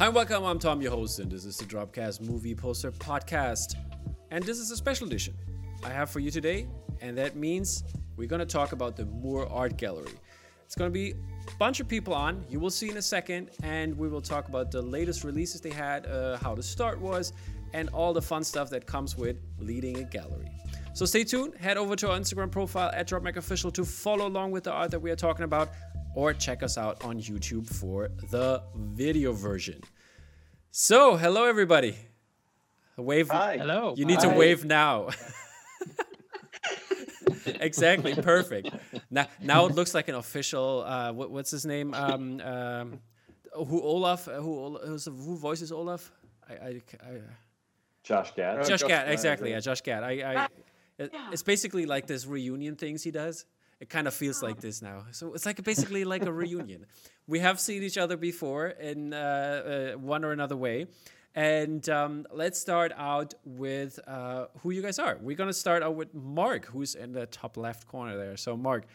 Hi, and welcome. I'm Tom, your host, and this is the Dropcast Movie Poster Podcast. And this is a special edition I have for you today, and that means we're going to talk about the More Art Gallery. It's going to be a bunch of people on, you will see in a second, and we will talk about the latest releases they had, uh, how the start was, and all the fun stuff that comes with leading a gallery. So stay tuned, head over to our Instagram profile at DropMacOfficial to follow along with the art that we are talking about or check us out on YouTube for the video version. So, hello everybody. Wave. Hi. Hello. You need to wave now. exactly. Perfect. Now, now it looks like an official. Uh, what, what's his name? Um, um, who Olaf? uh, Who who's, who voices Olaf? I, I, I Josh Gad. Josh Josh Gad, Gad, exactly. yeah. Yeah, Josh Gad. I, I, it- it's basically like this reunion things he does. It kind of feels like this now. So it's like basically like a reunion. We have seen each other before in uh, uh, one or another way. And um, let's start out with uh, who you guys are. We're going to start out with Mark, who's in the top left corner there. So, Mark,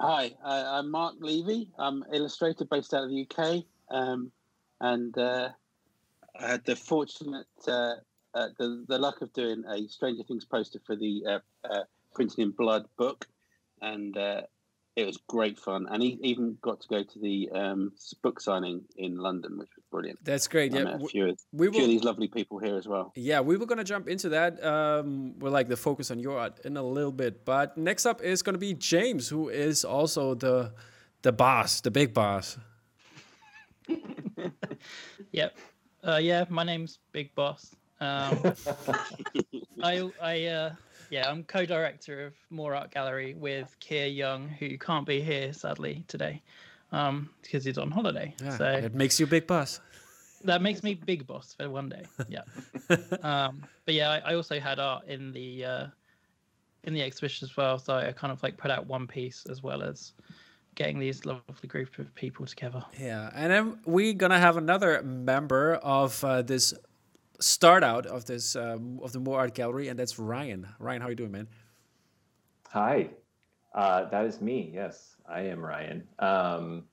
Hi, uh, I'm Mark Levy. I'm illustrator based out of the UK, um, and uh, I had the fortunate, uh, uh, the, the luck of doing a Stranger Things poster for the uh, uh, Printed in Blood book, and uh, it was great fun. And he even got to go to the um, book signing in London, which was brilliant. that's great. I Yeah, met a w- few, of- we few of these lovely people here as well. Yeah, we were gonna jump into that. Um, we're like the focus on your art in a little bit, but next up is gonna be James, who is also the the boss, the big boss. Yep. Uh, yeah, my name's Big Boss. Um, I, I, uh, yeah, I'm co-director of More Art Gallery with Keir Young, who can't be here sadly today, um, because he's on holiday. Yeah, so it makes you big boss. that makes me Big Boss for one day. Yeah. um, but yeah, I, I also had art in the uh, in the exhibition as well, so I kind of like put out one piece as well as getting these lovely group of people together. Yeah, and then we're gonna have another member of uh, this start out of this um, of the More Art Gallery, and that's Ryan. Ryan, how you doing, man? Hi. Uh, that is me. Yes, I am Ryan. Um,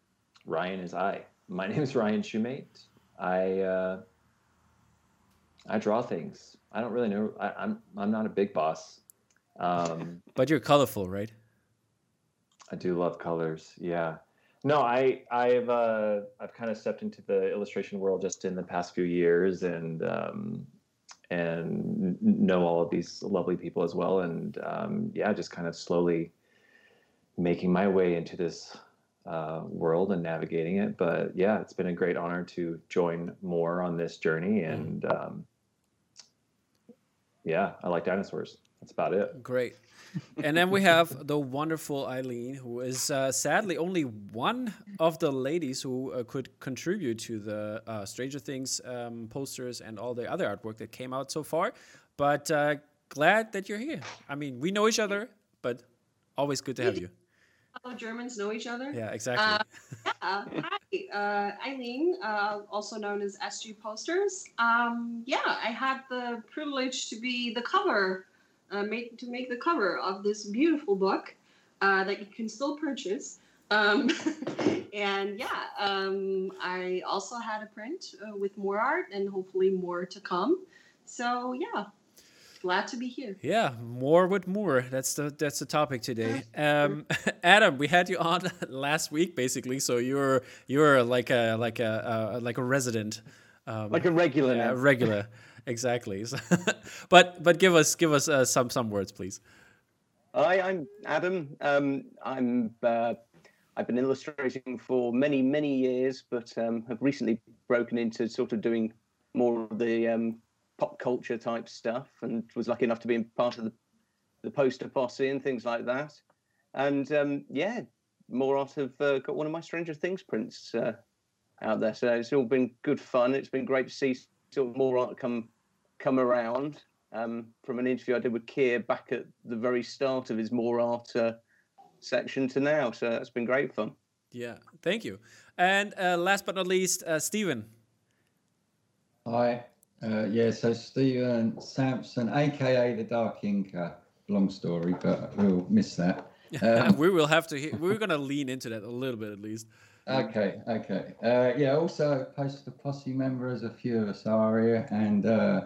Ryan is I. My name is Ryan Shoemate. I uh, I draw things. I don't really know. I, I'm I'm not a big boss. Um, But you're colorful, right? I do love colors. Yeah. No, I I've uh, I've kind of stepped into the illustration world just in the past few years, and um, and know all of these lovely people as well, and um, yeah, just kind of slowly making my way into this uh, world and navigating it. But yeah, it's been a great honor to join more on this journey, and um, yeah, I like dinosaurs. That's about it. Great. And then we have the wonderful Eileen, who is uh, sadly only one of the ladies who uh, could contribute to the uh, Stranger Things um, posters and all the other artwork that came out so far. But uh, glad that you're here. I mean, we know each other, but always good to have you. All Germans know each other. Yeah, exactly. Yeah. Hi, uh, Eileen, uh, also known as SG Posters. Um, yeah, I had the privilege to be the cover, uh, make, to make the cover of this beautiful book uh, that you can still purchase. Um, and yeah, um, I also had a print uh, with more art and hopefully more to come. So yeah, glad to be here. Yeah, more with more. That's the that's the topic today. Um, Adam, we had you on last week, basically. So you're you're like a like a uh, like a resident, um, Like a regular yeah, regular, exactly. But but give us give us uh, some some words, please. Hi, I'm Adam. Um, I'm uh, I've been illustrating for many many years, but um, have recently broken into sort of doing more of the um, pop culture type stuff, and was lucky enough to be part of the the poster posse and things like that. And um, yeah, more art have uh, got one of my Stranger Things prints uh, out there, so it's all been good fun. It's been great to see sort of more art come come around um, from an interview I did with Keir back at the very start of his more art uh, section to now. So it's been great fun. Yeah, thank you. And uh, last but not least, uh, Stephen. Hi. Uh, yeah, so Stephen Sampson, aka the Dark Inker. Long story, but we'll miss that. Um, we will have to. Hear, we're gonna lean into that a little bit at least. Okay, okay. Uh, yeah, also Poster Posse member, as a few of us are here, and uh,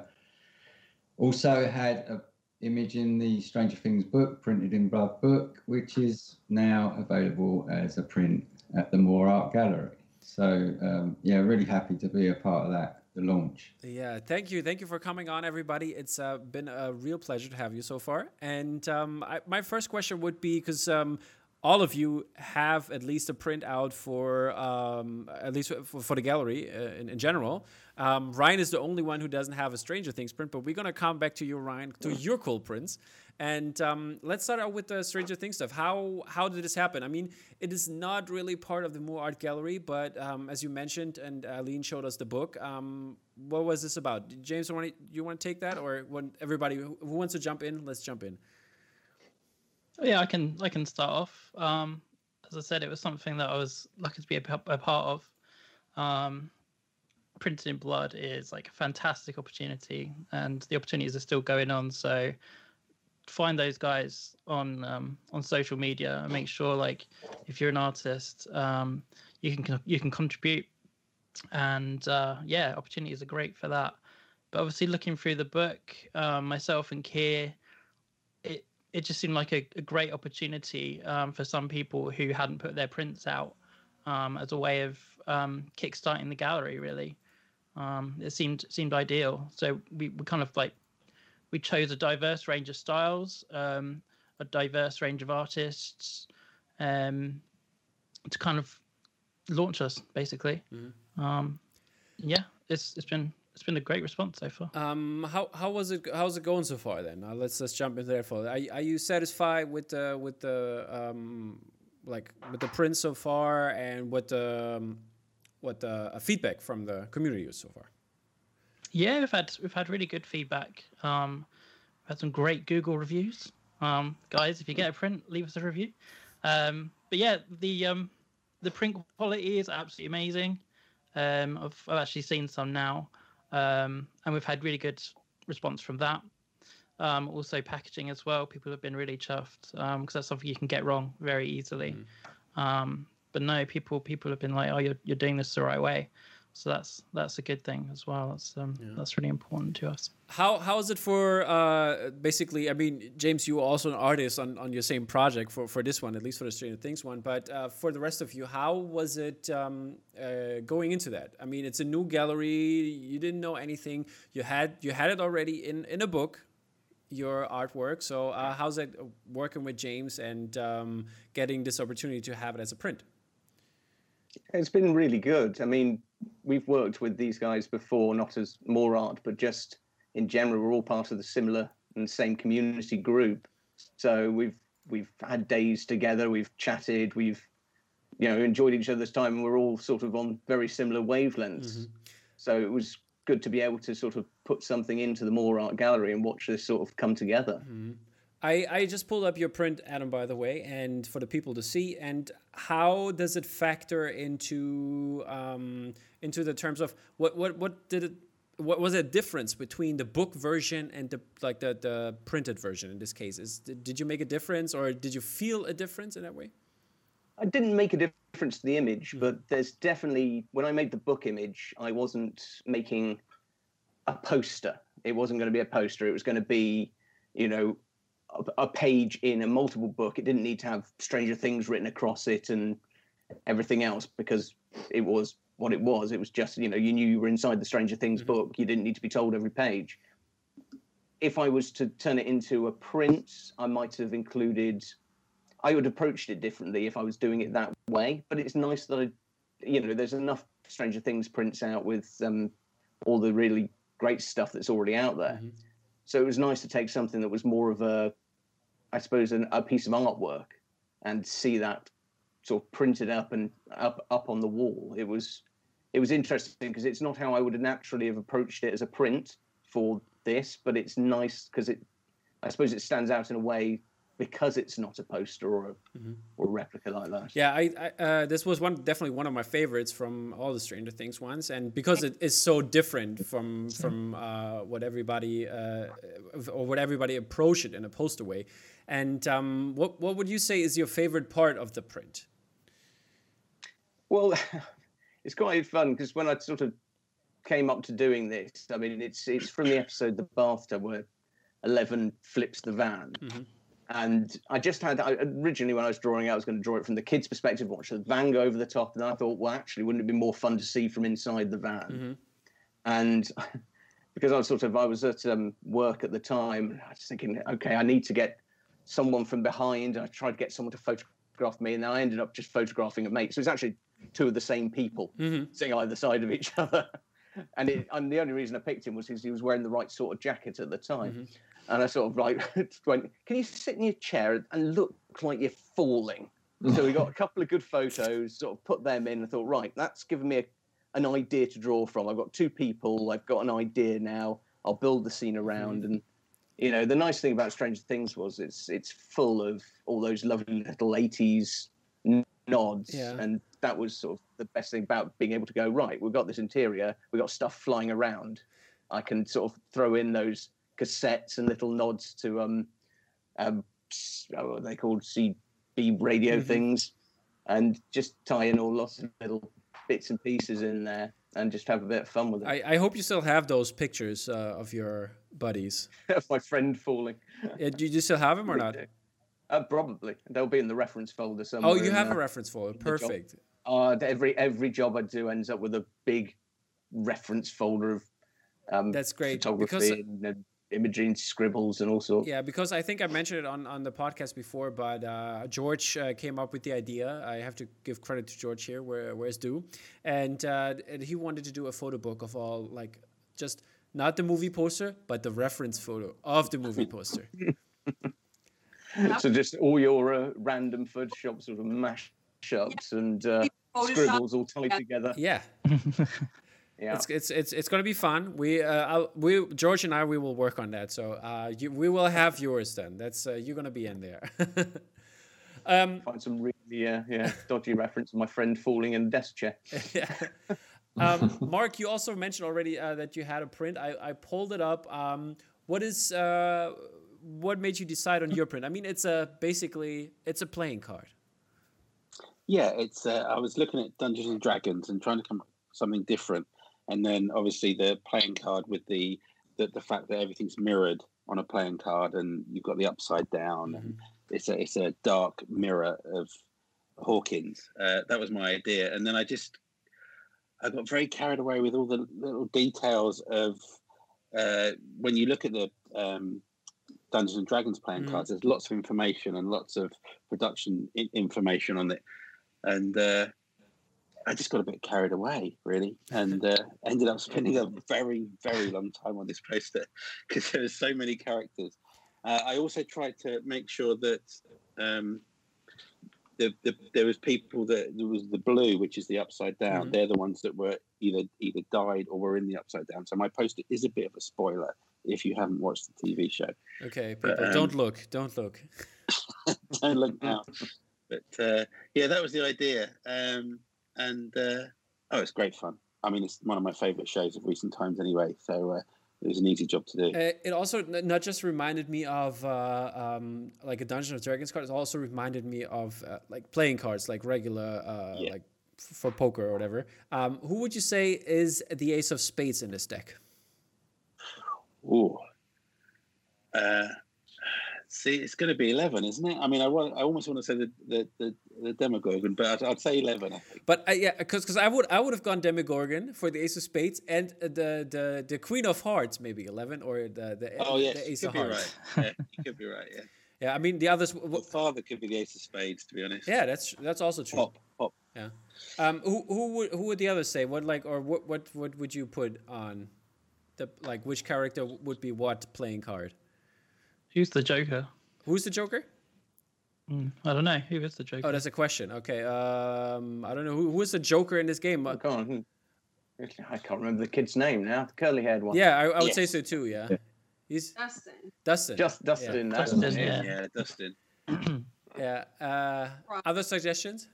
also had an image in the Stranger Things book, printed in blood book, which is now available as a print at the More Art Gallery. So um, yeah, really happy to be a part of that the launch. Yeah, thank you, thank you for coming on, everybody. It's uh, been a real pleasure to have you so far. And um, I, my first question would be because um, all of you have at least a print out for um, at least for, for the gallery uh, in, in, general. Um, Ryan is the only one who doesn't have a Stranger Things print, but we're gonna come back to you, Ryan, to your cool prints. And um, let's start out with the Stranger Things stuff. How how did this happen? I mean, it is not really part of the More Art Gallery, but um, as you mentioned, and Eileen showed us the book. Um, what was this about? James, you want to take that, or everybody who wants to jump in, let's jump in. Yeah, I can I can start off. Um, as I said, it was something that I was lucky to be a, a part of. Um, Printed in Blood is like a fantastic opportunity, and the opportunities are still going on. So find those guys on um, on social media and make sure like if you're an artist, um, you can you can contribute. And uh, yeah, opportunities are great for that. But obviously, looking through the book, um, myself and Keir, it just seemed like a, a great opportunity um, for some people who hadn't put their prints out um, as a way of um, kickstarting the gallery. Really, um, it seemed seemed ideal. So we, we kind of like we chose a diverse range of styles, um, a diverse range of artists, um, to kind of launch us basically. Mm-hmm. yeah, it's it's been it's been a great response so far. Um, how how was it? How's it going so far? Then uh, let's let's jump into that. For are are you satisfied with the with the um like with the print so far and what the um, what the uh, feedback from the community is so far? Yeah, we've had we've had really good feedback. Um, we've had some great Google reviews. Um, guys, if you get a print, leave us a review. Um, but yeah, the um, the print quality is absolutely amazing. Um, I've, I've actually seen some now um, and we've had really good response from that. Um, also packaging as well. People have been really chuffed because um, that's something you can get wrong very easily. Mm. Um, but no, people people have been like, "Oh, you're you're doing this the right way." So that's that's a good thing as well. That's um, yeah. that's really important to us. How how is it for uh, basically? I mean, James, you are also an artist on, on your same project for, for this one, at least for the Stranger Things one. But uh, for the rest of you, how was it um, uh, going into that? I mean, it's a new gallery. You didn't know anything. You had you had it already in in a book, your artwork. So uh, how's it working with James and um, getting this opportunity to have it as a print? It's been really good. I mean, we've worked with these guys before, not as more Art, but just in general, we're all part of the similar and same community group. So we've we've had days together, we've chatted, we've you know enjoyed each other's time, and we're all sort of on very similar wavelengths. Mm-hmm. So it was good to be able to sort of put something into the More Art Gallery and watch this sort of come together. Mm-hmm. I, I just pulled up your print, Adam, by the way, and for the people to see. And how does it factor into um, into the terms of what what what did it what was the difference between the book version and the like the, the printed version in this case? Is did you make a difference or did you feel a difference in that way? I didn't make a difference to the image, but there's definitely when I made the book image, I wasn't making a poster. It wasn't going to be a poster. It was going to be, you know, a, page in a multiple book. It didn't need to have Stranger Things written across it and everything else because it was what it was. It was just, you know, you knew you were inside the Stranger Things mm-hmm. book. You didn't need to be told every page. If I was to turn it into a print, I might have included, I would have approached it differently if I was doing it that way. But it's nice that I, you know, there's enough Stranger Things prints out with um, all the really great stuff that's already out there. Mm-hmm. So it was nice to take something that was more of a, I suppose, an, a piece of artwork and see that sort of printed up and up up on the wall. It was it was interesting because it's not how I would naturally have approached it as a print for this, but it's nice because it, I suppose, it stands out in a way because it's not a poster or a, mm-hmm. or a replica like that. Yeah, I, I uh, this was one definitely one of my favorites from all the Stranger Things ones, and because it is so different from from uh, what everybody uh, or what everybody approach it in a poster way. And um, what what would you say is your favorite part of the print? Well, it's quite fun because when I sort of came up to doing this, I mean, it's it's from the episode The Bathtub where Eleven flips the van. Mhm. And I just had I, originally when I was drawing it, I was going to draw it from the kid's perspective, watch the van go over the top, and I thought, well, actually, wouldn't it be more fun to see from inside the van? Mhm. And because I was sort of I was at um, work at the time, I was thinking, okay, I need to get someone from behind. I tried to get someone to photograph me, and then I ended up just photographing a mate. So it's actually two of the same people Mhm. sitting either side of each other. And, it, and the only reason I picked him was because he was wearing the right sort of jacket at the time. Mhm. And I sort of like went, "Can you sit in your chair and look like you're falling?" so we got a couple of good photos, sort of put them in. and thought, right, that's given me a, an idea to draw from. I've got two people. I've got an idea now. I'll build the scene around. Mm. And you know, the nice thing about Stranger Things was it's it's full of all those lovely little '80s nods, Yeah. and that was sort of the best thing about being able to go right. We've got this interior. We've got stuff flying around. I can sort of throw in those cassettes and little nods to um, um, uh, what are they called CB radio Mhm. things, and just tie in all lots of little bits and pieces in there, and just have a bit of fun with it. I, I hope you still have those pictures uh, of your buddies. of My friend falling. Uh, do you still have them or not? Uh, probably they'll be in the reference folder somewhere. Oh, you have a reference folder. Perfect. Uh, every every job I do ends up with a big reference folder of um, That's great photography because and uh, imaging, scribbles, and all sorts. yeah, because I think I mentioned it on, on the podcast before, but uh, George uh, came up with the idea. I have to give credit to George here, where where's due, and, uh, and he wanted to do a photo book of all like just not the movie poster, but the reference photo of the movie poster. So just all your uh, random Photoshop sort of mashups and uh, Photoshop. scribbles all tied together. Yeah, Yeah. it's it's it's, it's going to be fun. We uh, I'll, we George and I we will work on that. So uh, you, we will have yours then. That's uh, you're going to be in there. um, Find some really uh, yeah dodgy reference of my friend falling in a desk chair. yeah. Um, Mark, you also mentioned already uh, that you had a print. I, I pulled it up. Um, what is uh, what made you decide on your print? I mean, it's a basically it's a playing card. Yeah, it's. Uh, I was looking at Dungeons and Dragons and trying to come up with something different, and then obviously the playing card with the the, the fact that everything's mirrored on a playing card, and you've got the upside down, and it's a it's a dark mirror of Hawkins. Uh, that was my idea, and then I just I got very carried away with all the little details of uh, when you look at the um, Dungeons and Dragons playing Mhm. cards. There's lots of information and lots of production I- information on it, and uh, I just got a bit carried away, really, and uh, ended up spending a very, very long time on this poster because there were so many characters. Uh, I also tried to make sure that um, the, the, there was people that there was the blue, which is the upside down. Mhm. They're the ones that were either either died or were in the upside down. So my poster is a bit of a spoiler if you haven't watched the TV show. Okay, But, people, um, don't look, don't look. Don't look now. But uh, yeah, that was the idea. Um, and uh, oh, it's great fun. I mean, it's one of my favourite shows of recent times, anyway. So uh, it was an easy job to do. Uh, it also not just reminded me of uh, um, like a Dungeons and Dragons card. It also reminded me of uh, like playing cards, like regular, uh, Yeah. like f- for poker or whatever. Um, who would you say is the Ace of Spades in this deck? Ooh. See, it's going to be eleven, isn't it? I mean, I I almost want to say the the, the, the Demogorgon, but I'd, I'd say eleven. I think. But uh, yeah, because because I would I would have gone Demogorgon for the Ace of Spades and the the the Queen of Hearts, maybe eleven or the the, Oh yes, the you Ace could of be Hearts. right. Yeah, you could be right. Yeah, Yeah, I mean the others. w- the father could be the Ace of Spades, to be honest. yeah, that's that's also true. pop, pop. Um, who who would who would the others say? What like or what what what would you put on the like which character would be what playing card? Who's the Joker? Who's the Joker? Mm, I don't know. Who is the Joker? Oh, that's a question. Okay, um, I don't know who who is the Joker in this game. Oh, go on. I can't remember the kid's name now. The curly-haired one. yeah, I, I would say so too. Yeah, he's Dustin. Dustin. Just Dustin. that's Dustin, his yeah. Yeah, Dustin. yeah. Uh, other suggestions?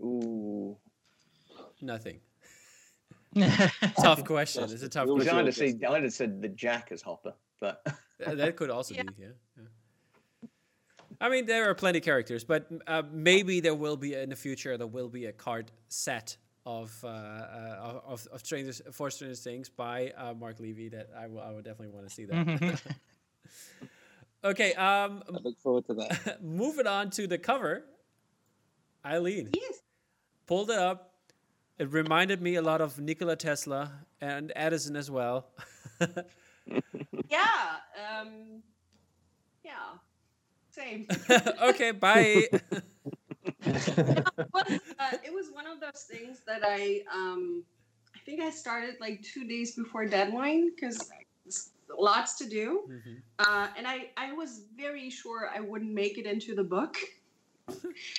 Ooh. Nothing. Yeah. Tough question. It's a tough We'll question. I'd Dustin. have, said, I'd have said the Jack as Hopper, but That could also Yeah. be. Yeah. yeah. I mean, there are plenty of characters, but uh, maybe there will be in the future there will be a card set of uh, uh, of, of Stranger for Stranger Things by uh, Mark Levy that I will I would definitely want to see that. okay, um, I look forward to that. moving on to the cover. Eileen Yes. pulled it up. It reminded me a lot of Nikola Tesla and Edison as well. Yeah. Um, yeah. Same. okay, bye. it, was, uh, it was one of those things that I um I think I started like two days before deadline because lots to do, Mhm. uh, and I I was very sure I wouldn't make it into the book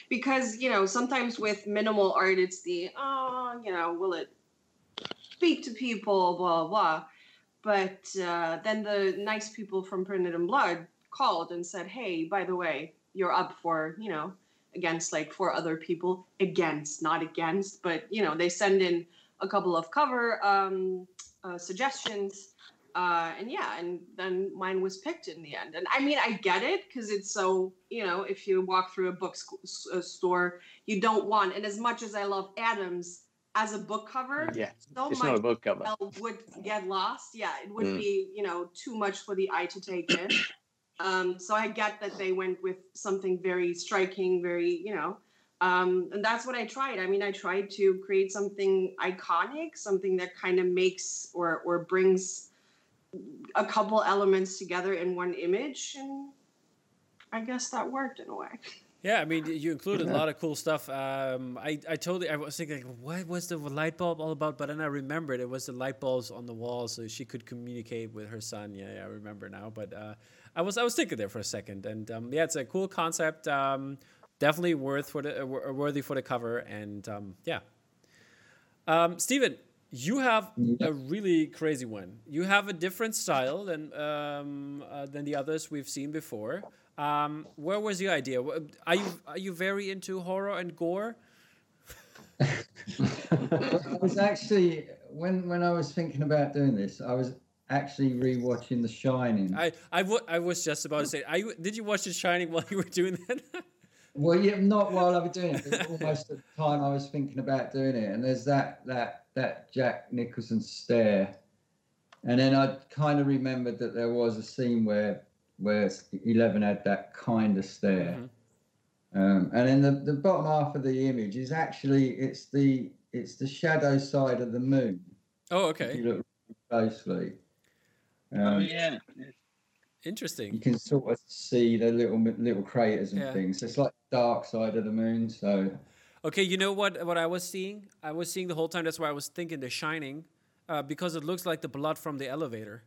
because you know sometimes with minimal art it's the oh you know will it speak to people? Blah blah, but uh, then the nice people from Printed in Blood called and said hey by the way you're up for you know against like four other people. Against not against but you know they send in a couple of cover um, uh, suggestions uh, and yeah and then mine was picked in the end and i mean i get it because it's so you know if you walk through a book sc- a store you don't want and as much as i love adams as a book cover Yeah, so it's much not a book cover. would get lost. Yeah, it would Mm. be you know too much for the eye to take in. Um, so I get that they went with something very striking, very you know, um, and that's what I tried. I mean, I tried to create something iconic, something that kind of makes or or brings a couple elements together in one image, and I guess that worked in a way. Yeah, I mean, you included a lot of cool stuff. Um, I, I totally, I was thinking, like, what was the light bulb all about? But then I remembered it was the light bulbs on the wall, so she could communicate with her son. Yeah, yeah I remember now. But uh, I was, I was thinking there for a second, and um, yeah, it's a cool concept. Um, definitely worth for the, uh, worthy for the cover, and um, yeah. Um, Steven, you have a really crazy one. You have a different style than um, uh, than the others we've seen before. Um, where was your idea? Are you are you very into horror and gore? I was actually when when I was thinking about doing this, I was actually rewatching The Shining. I I, w- I was just about to say. Are you, did you watch The Shining while you were doing that? Well, yeah, not while I was doing it, but almost at the time I was thinking about doing it. And there's that that that Jack Nicholson stare, and then I kind of remembered that there was a scene where where Eleven had that kind of stare. Mhm. Um, and then the, the bottom half of the image is actually it's the it's the shadow side of the moon. oh, okay. If okay, you look closely, um, oh yeah. Interesting. You can sort of see the little little craters and Yeah. things. It's like dark side of the moon. So Okay, you know what? What I was seeing, I was seeing the whole time. That's why I was thinking The Shining, uh, because it looks like the blood from the elevator.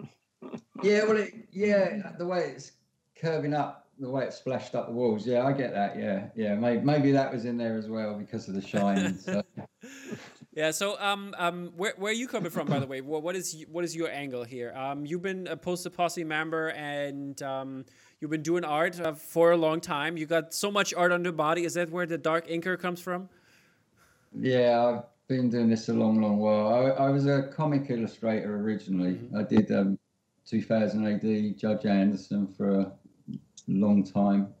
yeah, well, it, yeah, the way it's curving up, the way it splashed up the walls. Yeah, I get that. Yeah, yeah, maybe maybe that was in there as well because of the shine. so. Yeah. So, um, um, where where are you coming from, by the way? What what is what is your angle here? Um, you've been a poster posse member, and um, you've been doing art uh, for a long time. You got so much art on your body. Is that where the dark inker comes from? Yeah, I've been doing this a long, long while. I, I was a comic illustrator originally. I did um, 2000 AD Judge Anderson for a long time.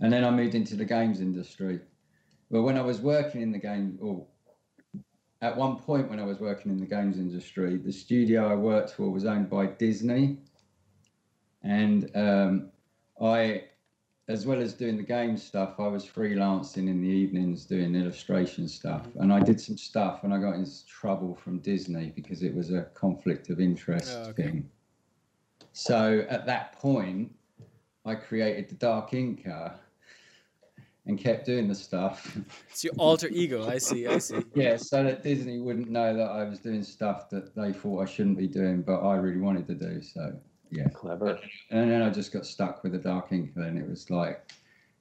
And then I moved into the games industry. But when I was working in the game, or at one point when I was working in the games industry, the studio I worked for was owned by Disney. And um, I as well as doing the game stuff, I was freelancing in the evenings doing illustration stuff. And I did some stuff and I got into trouble from Disney because it was a conflict of interest Oh, okay. thing. So at that point, I created the Dark Inker and kept doing the stuff. It's your alter ego. I see. I see. yeah, so that Disney wouldn't know that I was doing stuff that they thought I shouldn't be doing, but I really wanted to do. So yeah. Clever. And then I just got stuck with the Dark ink. and it was like,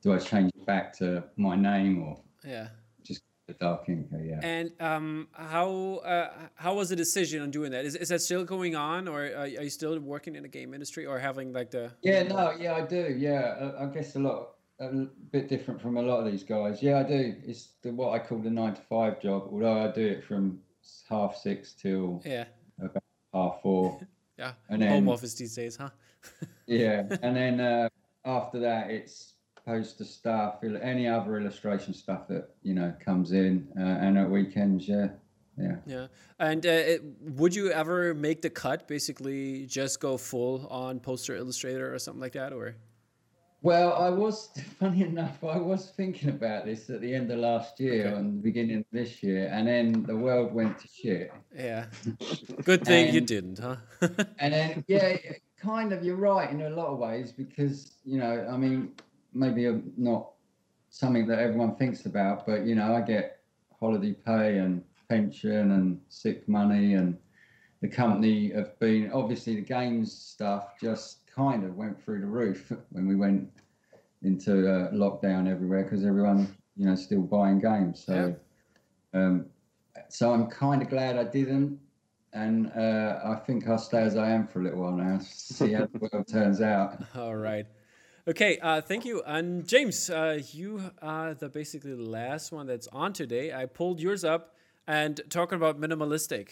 do I change it back to my name or Yeah. Just the Dark ink? Yeah. And um, how uh, how was the decision on doing that? Is, is that still going on, or are, are you still working in the game industry, or having like the? Yeah, no, yeah, I do. Yeah, I, I guess a lot, a bit different from a lot of these guys. Yeah, I do. It's the what I call the nine to five job, although I do it from half six till Yeah. about half four. Yeah. And then Home office these days, huh? yeah, and then uh, after that, it's poster stuff, any other illustration stuff that you know comes in, uh, and at weekends, yeah, yeah. Yeah. And uh, it, would you ever make the cut? Basically, just go full on poster illustrator or something like that, or? Well, I was funny enough. I was thinking about this at the end of last year Okay. and the beginning of this year, and then the world went to shit. Yeah. Good thing you didn't, huh? And then, yeah, kind of, you're right in a lot of ways because you know, I mean, maybe I'm not something that everyone thinks about, but you know, I get holiday pay and pension and sick money, and the company have been obviously the games stuff just kind of went through the roof when we went into uh, lockdown everywhere because everyone, you know, still buying games. So, um, so I'm kind of glad I didn't and uh, I think I'll stay as I am for a little while now. See how the world turns out. All right. Okay, uh, thank you. And James, uh, you are the basically the last one that's on today. I pulled yours up and talking about minimalistic.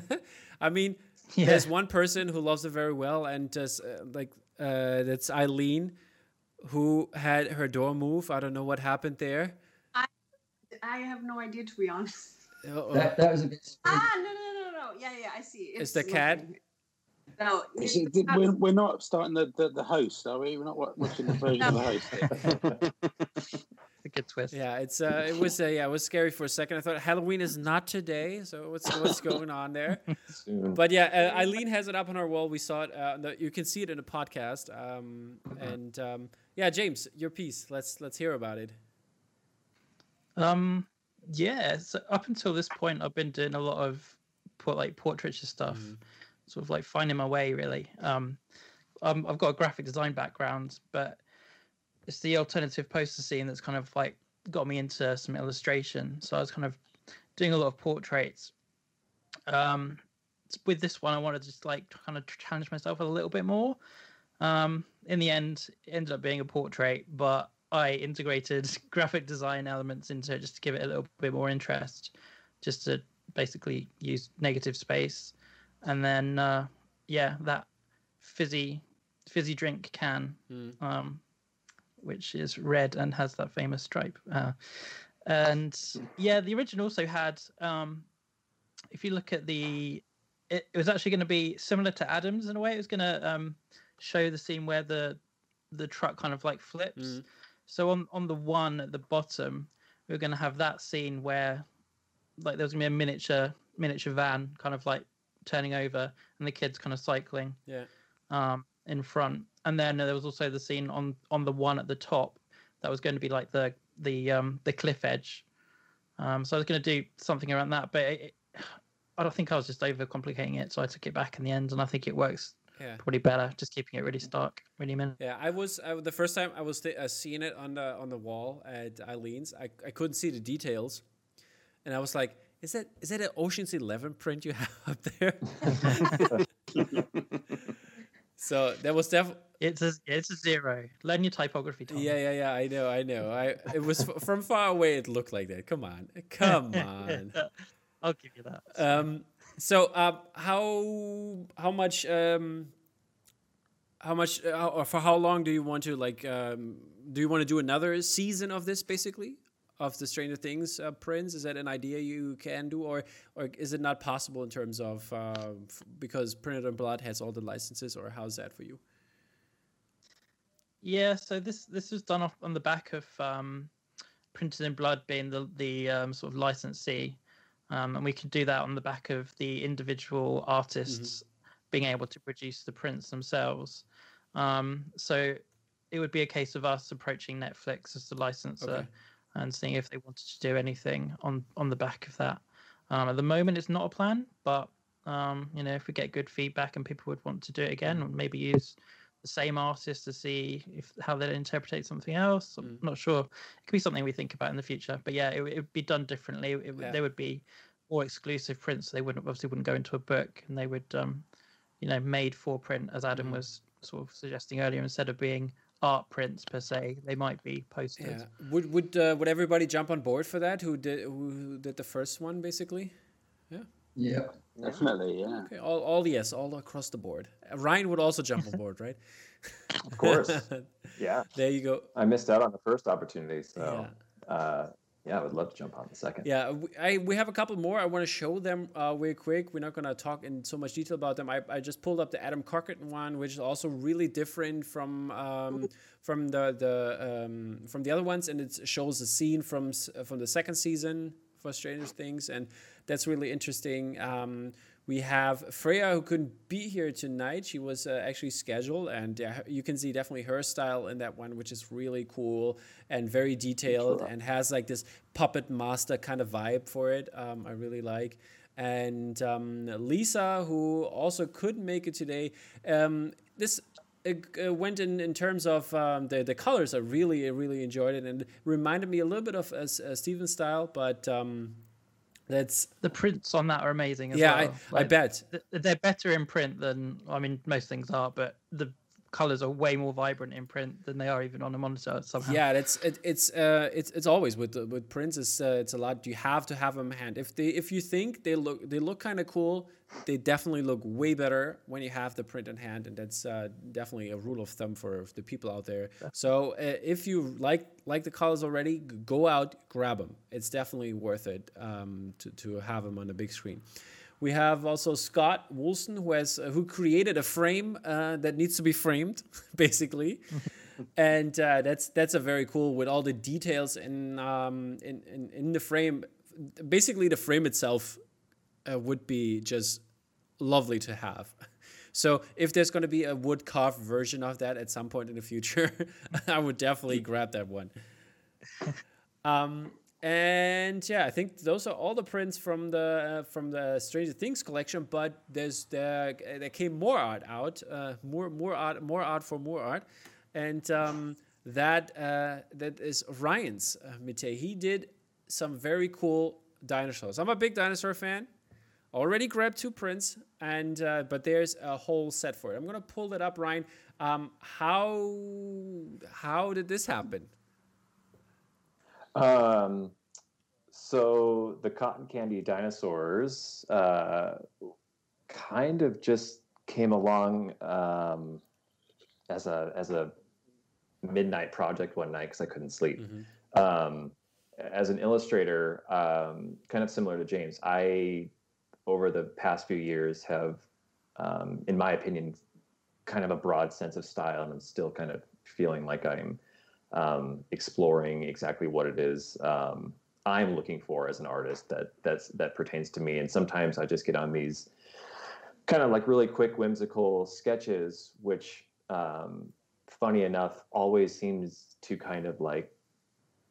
I mean, Yeah. there's one person who loves it very well, and just uh, like uh, that's Eileen, who had her door move. I don't know what happened there. I have no idea to be honest. Uh-oh. That, that was a bit. Ah, no, no, no, no, no. Yeah, yeah, I see. Is the cat? No, Is it's did- we're, we're not starting the, the, the host, are we? We're not watching the version of the host. a good twist. Yeah, it's uh, it was uh, yeah, it was scary for a second. I thought Halloween is not today, so what's what's going on there? Soon. But yeah, uh, Eileen has it up on our wall. We saw it. Uh, the, you can see it in the podcast. Um, and um, yeah, James, your piece. Let's let's hear about it. Um, yeah. So up until this point, I've been doing a lot of port like portraiture stuff, sort of like finding my way really. Um, um, I've got a graphic design background, but it's the alternative poster scene that's kind of like got me into some illustration. So I was kind of doing a lot of portraits. Um, with this one, I wanted to just like kind of challenge myself a little bit more. Um, in the end, it ended up being a portrait, but I integrated graphic design elements into it just to give it a little bit more interest, just to basically use negative space, and then uh, yeah, that fizzy fizzy drink can, Hmm. um, which is red and has that famous stripe. Uh, and yeah, the original also had. Um, if you look at the, it, it was actually going to be similar to Adams in a way. It was going to um, show the scene where the the truck kind of like flips. Mm. So on on the one at the bottom, we are going to have that scene where, like, there was going to be a miniature miniature van kind of like turning over, and the kids kind of cycling Yeah. um, in front. And then there was also the scene on on the one at the top that was going to be like the the um, the cliff edge. Um, so I was going to do something around that, but it, it- I don't think I was just overcomplicating it, so I took it back in the end, and I think it works Yeah. probably better just keeping it really stark, really min. Yeah, I was I, the first time I was th- uh, seeing it on the on the wall at Eileen's. I, I couldn't see the details, and I was like, "Is that is that an Ocean's Eleven print you have up there?" so that was definitely It's a it's a zero. Learn your typography, Tom. yeah yeah yeah. I know I know. I it was f- from far away. It looked like that. Come on, come on. I'll give you that. Um, so uh, how how much um, how much uh, or for how long do you want to like um, do you want to do another season of this basically of the Stranger Things uh, prints? Is that an idea you can do, or or is it not possible in terms of uh, f- because Printed in Blood has all the licenses, or how's that for you? Yeah, so this this was done off on the back of um, Printed in Blood being the the um, sort of licensee, um, and we could do that on the back of the individual artists being able to produce the prints themselves. Um, so it would be a case of us approaching Netflix as the licensor Okay. And seeing if they wanted to do anything on on the back of that. Um, at the moment, it's not a plan, but um, you know, if we get good feedback and people would want to do it again, or maybe use the same artist to see if how they'd interpret something else. I'm Mm. not sure. It could be something we think about in the future. But yeah, it, would- it would be done differently. It, Yeah. There would be more exclusive prints. They wouldn't obviously wouldn't go into a book, and they would, um, you know, made for print, as Adam Mhm. was sort of suggesting earlier. Instead of being art prints per se, they might be posters. Yeah, would would uh, would everybody jump on board for that? Who did who did the first one basically? Yeah. Yeah, Definitely, yeah. Okay, all all yes, all across the board. Uh, Ryan would also jump on board, right? Of course. Yeah. There you go. I missed out on the first opportunity, so yeah. Uh, yeah, I would love to jump on the second. Yeah, we, I, we have a couple more. I want to show them uh, real quick. We're not going to talk in so much detail about them. I, I just pulled up the Adam Crockett one, which is also really different from um, from the the um, from the other ones, and it shows a scene from from the second season for Stranger Things, and that's really interesting. Um, we have Freya who couldn't be here tonight. She was uh, actually scheduled, and uh, you can see definitely her style in that one, which is really cool and very detailed, and has like this puppet master kind of vibe for it. Um, I really like. And um, Lisa, who also couldn't make it today, um, this uh, went in, in terms of um, the the colors. I really really enjoyed it and reminded me a little bit of uh, Steven style, but um, that's the prints on that are amazing. yeah, well. I, like, I bet they're better in print than I mean most things are, but the colors are way more vibrant in print than they are even on a monitor somehow. Yeah, it's it, it's uh, it's it's always with with prints. It's uh, it's a lot. You have to have them hand. If they if you think they look they look kind of cool, they definitely look way better when you have the print in hand, and that's uh, definitely a rule of thumb for the people out there. So uh, if you like like the colors already, go out grab them. It's definitely worth it um, to to have them on the big screen. We have also Scott Woolson, who has uh, who created a frame uh, that needs to be framed, basically, and uh, that's that's a very cool with all the details in um, in, in, in the frame. Basically, the frame itself uh, would be just lovely to have. So if there's going to be a wood carved version of that at some point in the future, I would definitely grab that one. Um, and yeah, I think those are all the prints from the uh, from the Stranger Things collection. But there's there there came more art out, uh, more more art, more art for more art, and um, that uh, that is Ryan's uh, Mite. He did some very cool dinosaurs. I'm a big dinosaur fan. Already grabbed two prints, and uh, but there's a whole set for it. I'm gonna pull it up, Ryan. Um, how how did this happen? Um, so the cotton candy dinosaurs uh, kind of just came along um, as a as a midnight project one night because I couldn't sleep. Mm-hmm. Um, as an illustrator, um, kind of similar to James, I over the past few years have, um, in my opinion, kind of a broad sense of style, and I'm still kind of feeling like I'm um, exploring exactly what it is um, I'm looking for as an artist that that's that pertains to me. And sometimes I just get on these kind of like really quick whimsical sketches, which um, funny enough always seems to kind of like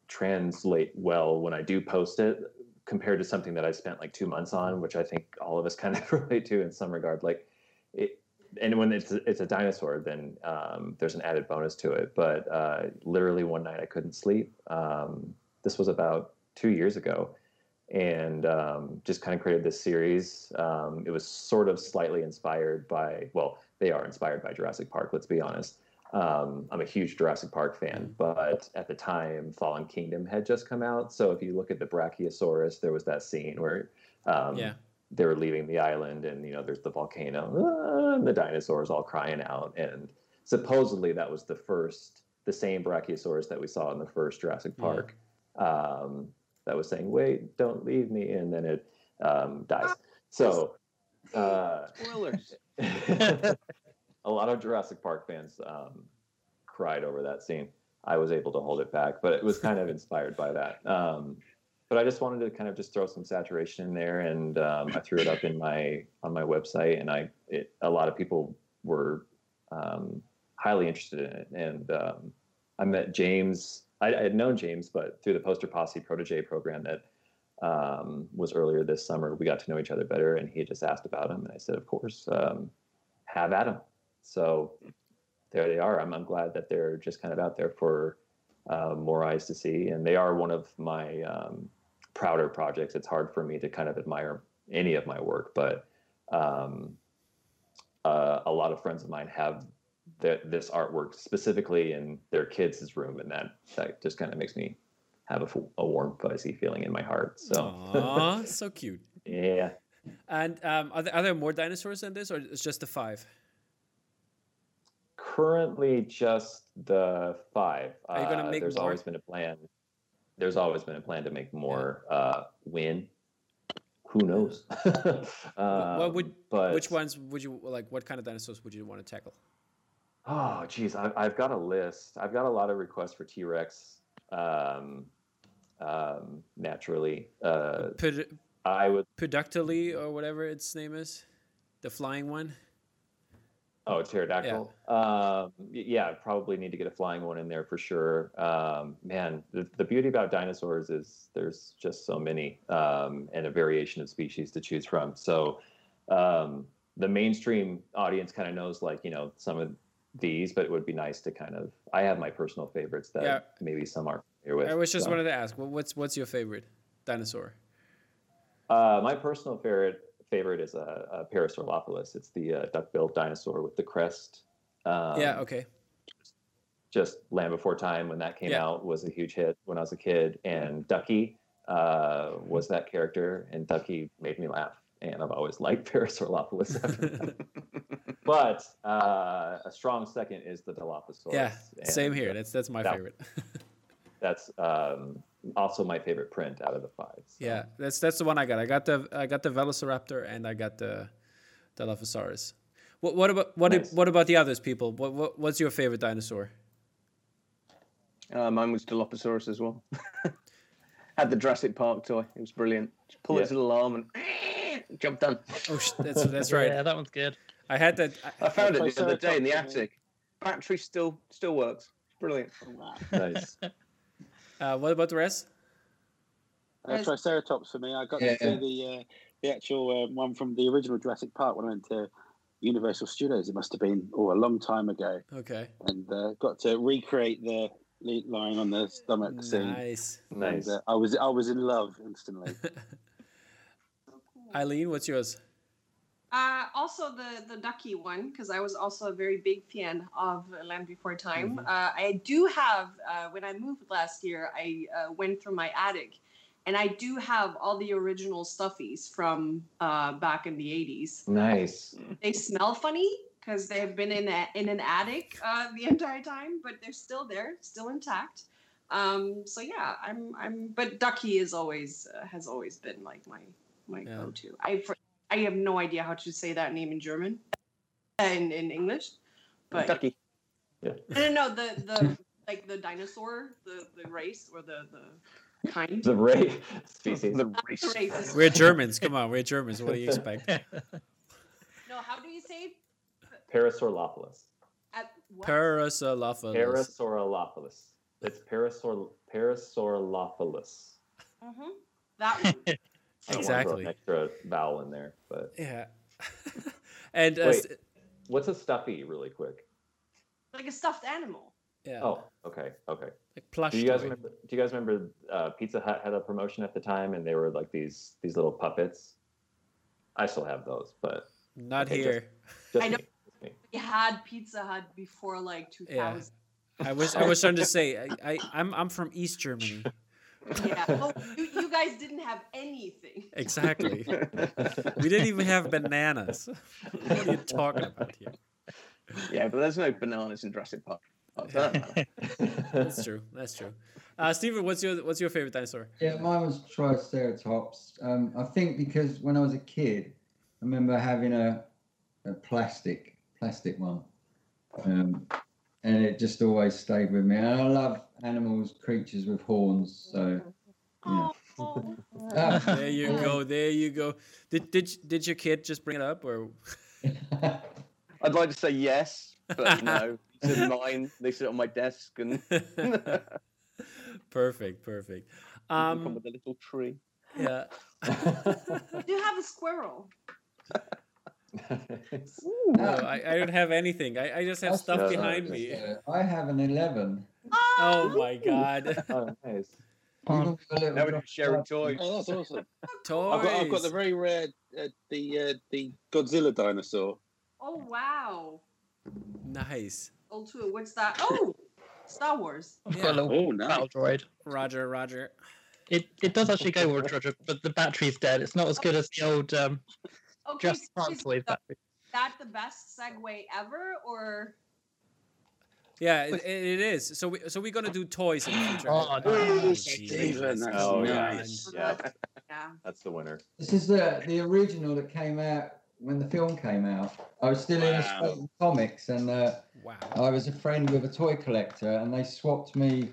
translate well when I do post it compared to something that I spent like two months on, which I think all of us kind of relate to in some regard. Like it, and when it's a, it's a dinosaur, then um, there's an added bonus to it. But uh, literally one night I couldn't sleep. Um, this was about two years ago, and um, just kind of created this series. Um, it was sort of slightly inspired by well, they are inspired by Jurassic Park. Let's be honest. Um, I'm a huge Jurassic Park fan, mm-hmm. but at the time, Fallen Kingdom had just come out. So if you look at the Brachiosaurus, there was that scene where um, yeah they were leaving the island and you know there's the volcano ah, and the dinosaurs all crying out. And supposedly that was the first the same brachiosaurus that we saw in the first jurassic park um, that was saying wait don't leave me and then it um, dies. So uh, spoilers. a lot of jurassic park fans um, cried over that scene. I was able to hold it back but it was kind of inspired by that. Um, but I just wanted to kind of just throw some saturation in there, and um, I threw it up in my on my website, and I it, a lot of people were um, highly interested in it, and um, I met James. I, I, had known James, but through the Poster Posse Protege program that um, was earlier this summer, we got to know each other better, and he just asked about him, and I said, of course, um, have at him. So there they are. I'm, I'm glad that they're just kind of out there for uh, more eyes to see, and they are one of my um, prouder projects. It's hard for me to kind of admire any of my work, but um, uh, a lot of friends of mine have this artwork specifically in their kids' room, and that that just kind of makes me have a, a warm, fuzzy feeling in my heart. So, Aww, so cute. Yeah. And um, are, there, are there more dinosaurs in this, or it's just the five? currently just the five. Are you gonna Uh, make there's more? always been a plan. There's always been a plan to make more. Uh, win. Who knows? what would- Um, but Which ones would you like? What kind of dinosaurs would you want to tackle? Oh, geez, I, I've got a list. I've got a lot of requests for T Rex. Um, um, naturally, uh, I would. Pedactyly or whatever its name is, the flying one. Oh, pterodactyl. Um, yeah, I probably need to get a flying one in there for sure. Um, man, the, the beauty about dinosaurs is there's just so many um, and a variation of species to choose from. So um, the mainstream audience kind of knows like you know some of these, but it would be nice to kind of. I have my personal favorites that Yeah. maybe some aren't familiar with. I was just so. wanted to ask, what's what's your favorite dinosaur? Uh, my personal favorite favorite is a, a Parasaurolophus. It's the uh, duck-billed dinosaur with the crest. Um, yeah. Okay. just Land Before Time when that came Yeah. out was a huge hit when I was a kid, and Ducky uh, was that character, and Ducky made me laugh, and I've always liked Parasaurolophus. but uh, a strong second is the Dilophosaurus. yeah. Same here. That's that's my that- favorite. That's um, also my favorite print out of the five. so. yeah. That's that's the one I got. I got the I got the Velociraptor and I got the Dilophosaurus. What what about what Nice. what about the others people? What, what what's your favorite dinosaur? Uh, mine was Dilophosaurus as well. Had the Jurassic Park toy. It was brilliant. Just pull its Yeah. little arm and job done. Oh, that's that's right. Yeah, that one's good. I had that. I, I found it the other day in the Triceratops, I mean. attic. Battery still still works. Brilliant. Wow. Nice. Uh, what about the rest? Uh, Triceratops for me. I got Yeah. to see the uh, the actual um, one from the original Jurassic Park when I went to Universal Studios. It must have been oh a long time ago, Okay. and uh, got to recreate the le- lying on the stomach scene. Nice. nice. Uh, I was I was in love instantly. Eileen, what's yours? Uh, also the the ducky one because I was also a very big fan of Land Before Time. Mhm. Uh, I do have uh, when I moved last year, I uh, went through my attic, and I do have all the original stuffies from uh, back in the eighties. Nice. They smell funny because they've been in a, in an attic uh, the entire time, but they're still there, still intact. Um, so yeah, I'm I'm. But ducky is always uh, has always been like my my Yeah. go-to. I fr- I have no idea how to say that name in German, and in English, but Ducky. I don't know the the like the dinosaur, the the race or the the kind. The ray species. The race. the race, We're Germans. Come on, we're Germans. What do you expect? No, how do you say it? Parasaurolophus. At what? Parasaurolophus. Parasaurolophus. It's parasaur Parasaurolophus. Mhm. That one. I throw Exactly. an extra vowel in there, but Yeah. and uh, Wait. what's a stuffy, really quick? like a stuffed animal. yeah, Oh, okay, okay. like plush. Do you guys toy. remember? Do you guys remember uh, Pizza Hut had a promotion at the time, and they were like these these little puppets? I still have those, but Not Okay, here. just I know- me. We had Pizza Hut before like 2000. I was I was trying to say I, I I'm I'm from East Germany. Yeah. Well, you, you guys didn't have anything. Exactly. We didn't even have bananas. What are you talking about here? Yeah, but there's no bananas in Jurassic Park. Oh, so that doesn't matter. That's true. That's true. Uh, Steven, what's your what's your favorite dinosaur? Yeah, mine was Triceratops. Um, I think because when I was a kid, I remember having a, a plastic plastic one, um, and it just always stayed with me. And I love animals, creatures with horns. So yeah. Oh. There you go. There you go. Did did did your kid just bring it up or? I'd like to say yes, but no. It's are mine. They sit on my desk and perfect. Perfect. come Um. with a little tree. Yeah. I do have a squirrel. No, I, I don't have anything. I, I just have That's stuff behind uh, me. I have an eleven. Oh my god. oh, nice. Even with a little Now we're sharing toys. oh, that's awesome. Toys. I've got, I've got the very rare uh, the uh, the Godzilla dinosaur. Oh wow. Nice. Oh, two. What's that? Oh, Star Wars. I've Yeah. got a little Oh, nice. battle droid. Roger. Roger. It it does actually go with Roger, but the battery's dead. It's not as good as the old um, Okay, Just so is toy battery. that the best segue ever, or Yeah, it, it is. So we so we're gonna do toys in the future. Oh, Oh, nice. Stephen, that's Oh, nice. Yeah, Yeah. that's the winner. This is the the original that came out when the film came out. I was still Wow. illustrating comics, and uh, Wow. I was a friend with a toy collector, and they swapped me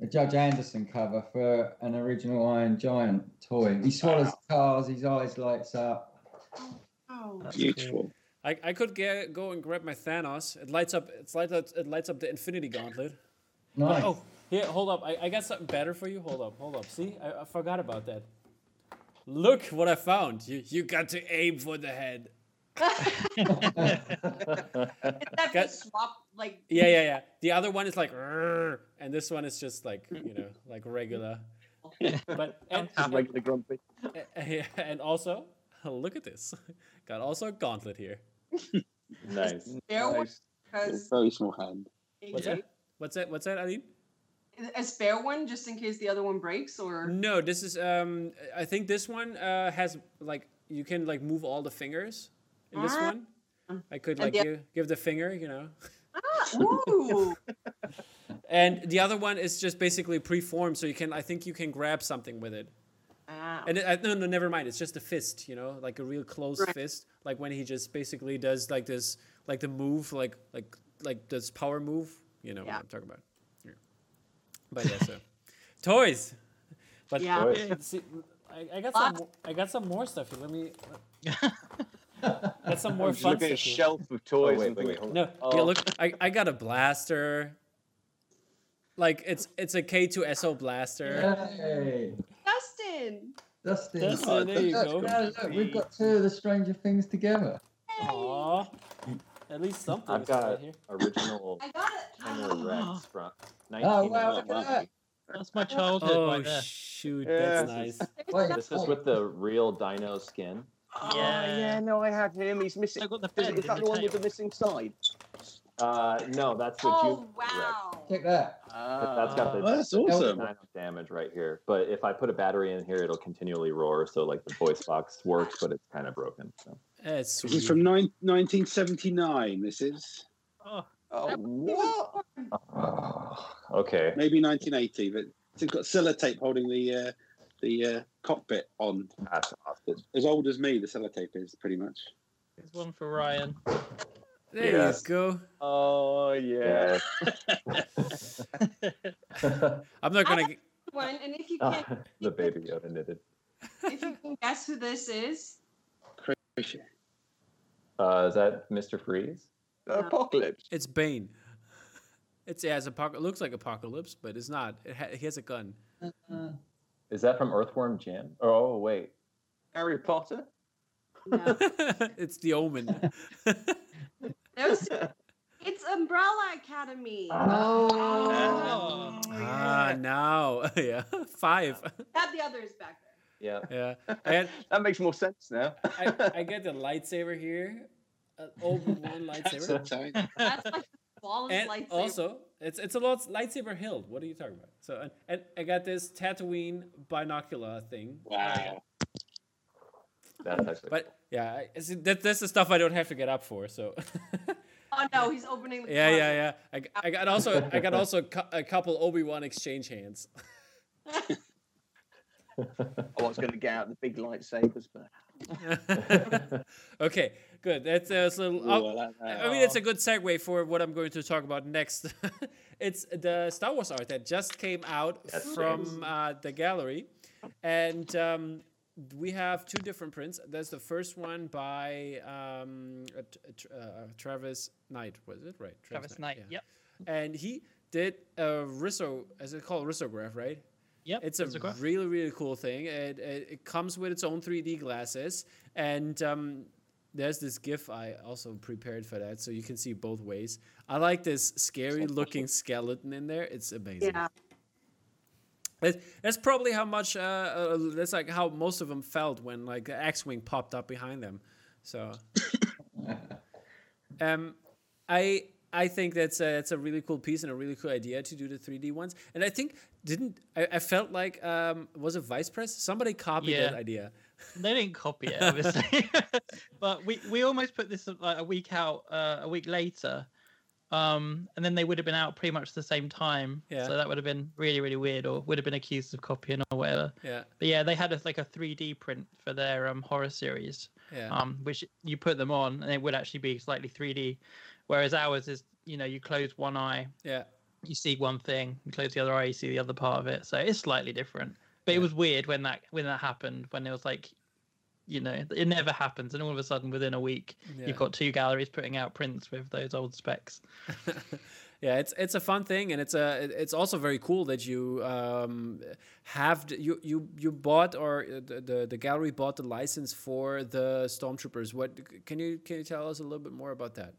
a Judge Anderson cover for an original Iron Giant toy. He swallows cars, his eyes lights up. Oh. That's Beautiful. I, I could get, go and grab my Thanos. It lights up. It's light up. It lights up the Infinity Gauntlet. Nice. Oh, here, hold up. I, I got something better for you. Hold up, hold up. See, I, I forgot about that. Look what I found. You you got to aim for the head. that Got- swap like Yeah, yeah, yeah. The other one is like, and this one is just like you know, like regular. But and, Just regular grumpy. and, and also, look at this. Got also a gauntlet here. Nice. spare one Nice. because Very small hand. What's that? What's that? What's that, Eileen? a spare one just in case the other one breaks or No, this is. Um, I think this one uh, has like you can like move all the fingers in this Ah. one. I could like the- give, give the finger, you know. ah, ooh. And the other one is just basically preformed, so you can. I think you can grab something with it. Ah. And it, uh, no, no, never mind. It's just a fist, you know, like a real close Right. fist, like when he just basically does like this, like the move, like like like this power move. You know Yeah. what I'm talking about. Yeah. But yeah, so toys. But Yeah. Toys. see, I, I got some. I got some more stuff here. Let me. Got some more I'm just fun looking at a stuff. here. shelf of Oh, toys wait, and wait, wait. thinking, No, Oh. yeah, look, I, I got a blaster. Like it's it's a K2SO blaster. Hey, Dustin. Dustin. Dustin, there you Look, go. now look, we've got two of the Stranger Things together. Aw. At least something. I've is right got here. original I got it. Kenner Rex from Oh, wow, look at 1991. that. That's my childhood Oh right there. shoot, Yeah. that's nice. Wait, This is with the real dino skin. Oh, Yeah. yeah, no, I have him. He's missing. I got the Is, bend is that in the the one with the tail. missing side? Uh, no, that's the Oh Junior Rex. wow. check that. But Ah, that's got the Oh, that's awesome. damage right here. But if I put a battery in here, it'll continually roar. So like the voice box works, but it's kind of broken. So. That's This sweet. is from nine, 1979. This is Oh, oh, what? Okay. maybe 1980, but it's got sellotape holding the uh, the uh, cockpit on. That's awesome. As old as me. The sellotape is pretty much. there's one for Ryan. There Yes. you go. Oh, yeah. I'm not gonna. g- One, and if you Ah, can, the baby Yoda knitted. if you can guess who this is, Uh, is that Mr. Freeze? Apocalypse. It's Bane. It's yeah, it's apoc- It looks like Apocalypse, but it's not. It ha- he has a gun. Uh, Is that from Earthworm Jim? Oh, wait. Harry Potter. no. it's the Omen. There's, it's Umbrella Academy. oh. ah, now yeah, five. Have the others back there. Yeah. Yeah, and that makes more sense now. I, I get the lightsaber here, uh, Obi Wan That's so lightsaber, tight. That's like the smallest and lightsaber. also it's it's a lot lightsaber hilt. What are you talking about? So and, and I got this Tatooine binocular thing. Wow. That's actually. But yeah, I- see, that, that's the stuff I don't have to get up for. So oh no, he's opening the yeah, closet. yeah, yeah. I got also I got also a couple Obi Wan exchange hands. I was going to get out the big lightsabers, but okay, good. That's uh, so. Ooh, I'll- I like that. I mean, it's a good segue for what I'm going to talk about next. it's the Star Wars art that just came out Yes, from uh, the gallery, and um, we have two different prints. There's the first one by um, uh, uh, uh, Travis Knight, was it right? Travis Knight. yeah. Yep. And he did a riso, as it called, risograph, right? Yep. It's a Risograph. really, really cool thing. It, it, it comes with its own 3D glasses, and um, there's this GIF I also prepared for that, so you can see both ways. I like this scary-looking skeleton in there. It's amazing. Yeah. That's, probably how much. Uh, uh, that's like how most of them felt when like the X-wing popped up behind them. So, um, I I think that's a, that's a really cool piece and a really cool idea to do the 3D ones. And I think didn't I, I felt like um was it Vice Press somebody copied that idea. They didn't copy it, obviously, but we we almost put this like a week out, uh, a week later, Um, and then they would have been out pretty much the same time. Yeah. So that would have been really, really weird, or would have been accused of copying or whatever. Yeah, But yeah, they had a, like a 3D print for their um, horror series, yeah, um, which you put them on and it would actually be slightly 3D. Whereas ours is, you know, you close one eye, yeah. you see one thing, you close the other eye, you see the other part of it. So it's slightly different. But Yeah. it was weird when that when that happened, when it was like, you know, it never happens, and all of a sudden within a week, yeah. you've got two galleries putting out prints with those old specs. yeah, it's it's a fun thing, and it's a it's also very cool that you um, have you you you bought or uh, the, the the gallery bought the license for the stormtroopers. What can you can you tell us a little bit more about that?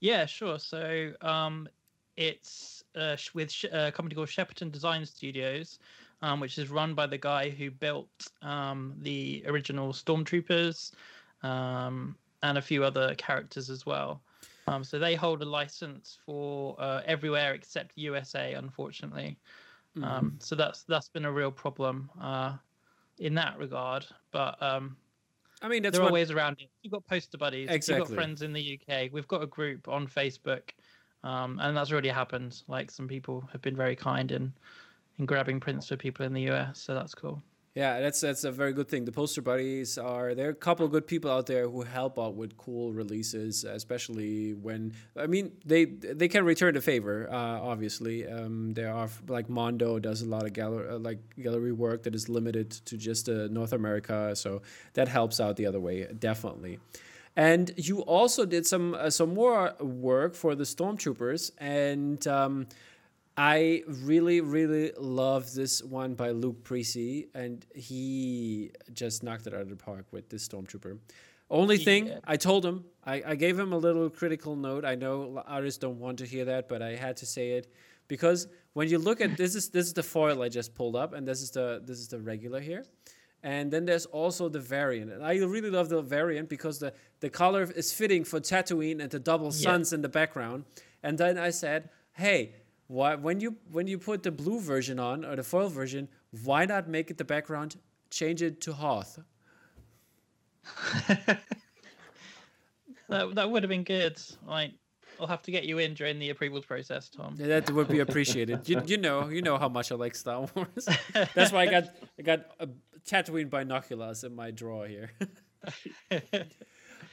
Yeah, sure. So um, it's uh, with sh- a company called Shepperton Design Studios, um, which is run by the guy who built um, the original Stormtroopers um, and a few other characters as well. Um, so they hold a license for uh, everywhere except USA, unfortunately. Um, so that's that's been a real problem uh, in that regard. But um, I mean, that's there are what, ways around it. You've got poster buddies. Exactly. You've got friends in the UK. We've got a group on Facebook, um, and that's already happened. Like some people have been very kind in in grabbing prints for people in the US, so that's cool. Yeah, that's that's a very good thing. The poster buddies are there are a couple of good people out there who help out with cool releases, especially when I mean they they can return the favor. Uh, obviously, um, there are like Mondo does a lot of gallery uh, like gallery work that is limited to just uh, North America, so that helps out the other way definitely. And you also did some uh, some more work for the Stormtroopers, and um, I really, really love this one by Luke Preece, and he just knocked it out of the park with this Stormtrooper. Only thing Yeah. I told him, I, I gave him a little critical note. I know artists don't want to hear that, but I had to say it because when you look at this is this is the foil I just pulled up, and this is the this is the regular here. And then there's also the variant. And I really love the variant because the, the color is fitting for Tatooine and the double Yeah. suns in the background. And then I said, hey, why, when you when you put the blue version on or the foil version, why not make it the background, change it to Hoth? That that would have been good. Like I'll have to get you in during the approvals process, Tom. Yeah, That would be appreciated. you, you know you know how much I like Star Wars. That's why I got I got a Tatooine binoculars in my drawer here.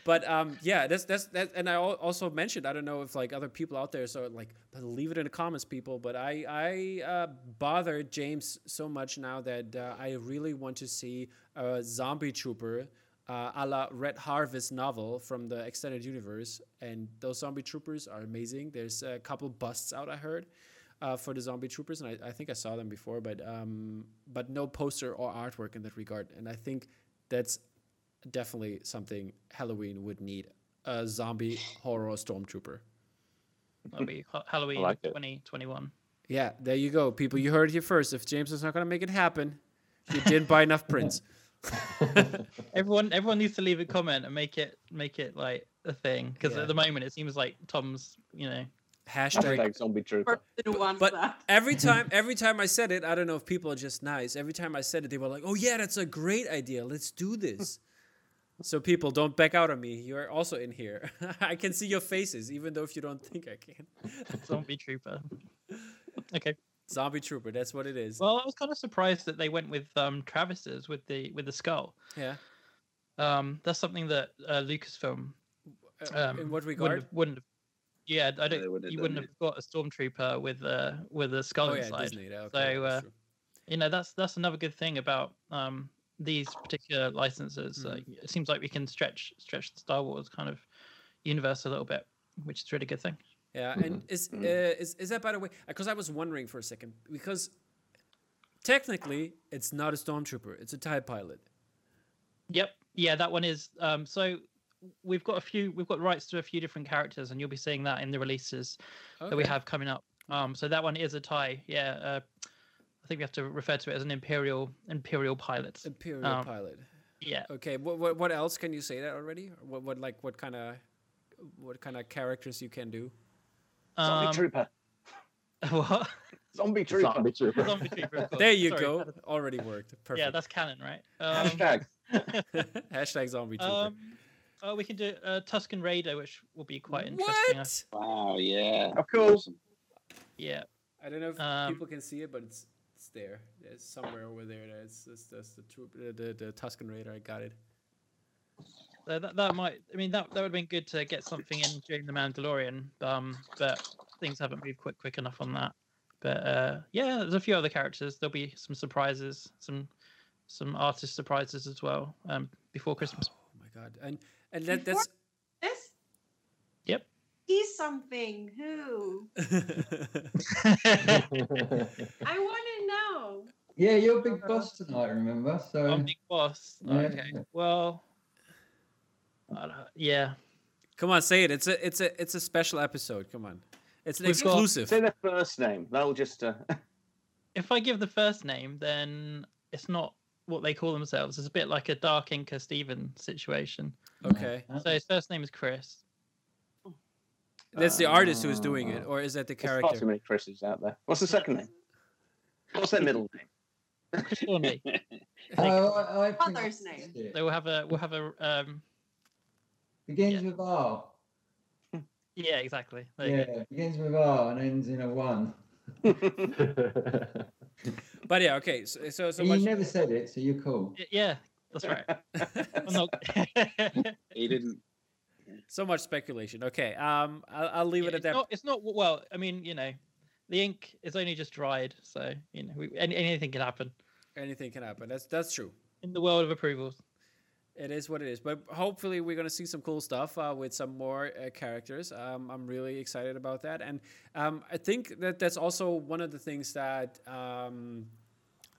But um, yeah, that's that's that, and I also mentioned I don't know if like other people out there, so like leave it in the comments, people. But I I uh, bothered James so much now that uh, I really want to see a zombie trooper. Uh, a la Red Harvest novel from the extended universe, and those zombie troopers are amazing. There's a couple busts out I heard uh, for the zombie troopers, and I, I think I saw them before, but um, but no poster or artwork in that regard. And I think that's definitely something Halloween would need a zombie horror stormtrooper. That'll be Halloween like 2021. Yeah, there you go, people. You heard it here first. If James is not going to make it happen, you didn't buy enough prints. Everyone, everyone needs to leave a comment and make it make it like a thing because Yeah. at the moment it seems like Tom's, you know, Hashtag. Hashtag zombie trooper. Person who But every time, every time I said it, I don't know if people are just nice. Every time I said it, they were like, "Oh yeah, that's a great idea. Let's do this." So people don't back out on me. You're also in here. I can see your faces, even though if you don't think I can. zombie trooper. Okay. Zombie trooper. That's what it is. Well, I was kind of surprised that they went with um Travis's with the with the skull. yeah. Um, that's something that uh, Lucasfilm Uh, um, in what wouldn't have, wouldn't have. Yeah, I don't. wouldn't you wouldn't it. have got a stormtrooper with a with a skull Oh yeah, inside. Disney. yeah, Okay, So, uh. You know, that's that's another good thing about um these particular licenses. Mm. Uh, it seems like we can stretch stretch the Star Wars kind of universe a little bit, which is a really good thing. Yeah, Mm-hmm. and is uh, is is that by the way? Because I was wondering for a second because technically it's not a stormtrooper; it's a Tie pilot. Yep. Yeah, that one is. Um, so we've got a few. We've got rights to a few different characters, and you'll be seeing that in the releases that we have coming up. Um, so that one is a tie. Yeah. Uh, I think we have to refer to it as an imperial imperial pilot. Imperial Um, pilot. Yeah. Okay. What, what what else can you say that already? What what like what kind of what kind of characters you can do? Zombie Um, trooper. what? Zombie trooper. Zombie trooper. Zombie trooper. There you Sorry, go. Already worked. Perfect. Yeah, that's canon, right? Um, Hashtag. Hashtag zombie trooper. um, Oh, we can do uh, Tusken Raider, which will be quite interesting. What? Wow, yeah. Of course. Awesome. Yeah. I don't know if Um, people can see it, but it's it's there. It's somewhere over there. It's it's that's the troop, the, the the Tusken Raider. I got it. So that, that might, I mean, that, that would have been good to get something in during the Mandalorian, um, but things haven't moved quick quick enough on that. But uh, yeah, there's a few other characters. There'll be some surprises, some some artist surprises as well um, before Christmas. Oh my god! And and that that's This? Yep. He's something. Who? I want to know. Yeah, you're a big boss tonight, remember? So I'm Big Boss. Yeah. Okay. Well, I don't- yeah. Come on, say it. It's a it's a it's a special episode. Come on, it's an We've got- exclusive. Say their first name. That'll just. Uh, If I give the first name, then it's not what they call themselves. It's a bit like a Dark Inker Steven situation. Okay, So his first name is Chris. that's the artist who is doing it, or is that the there's far too character? many Chris's out there. What's the second name? What's their middle name? Chris Thornley. Oh, I, I think Mother's that's name. it. So we'll have a we'll have a um Begins with R. yeah exactly. There you Yeah, go. begins with R and ends in a one. But yeah, okay. So so, so And much. you never said it, so you're cool. Yeah, that's right. I'm not- He didn't. so much speculation. Okay, um, I'll, I'll leave Yeah, it at that. not it's not well. I mean, you know, the ink is only just dried, so you know we, any, anything can happen Anything can happen. That's that's true. in the world of approvals. It is what it is. But hopefully, we're going to see some cool stuff uh, with some more uh, characters. Um, I'm really excited about that. And um, I think that that's also one of the things that. Um,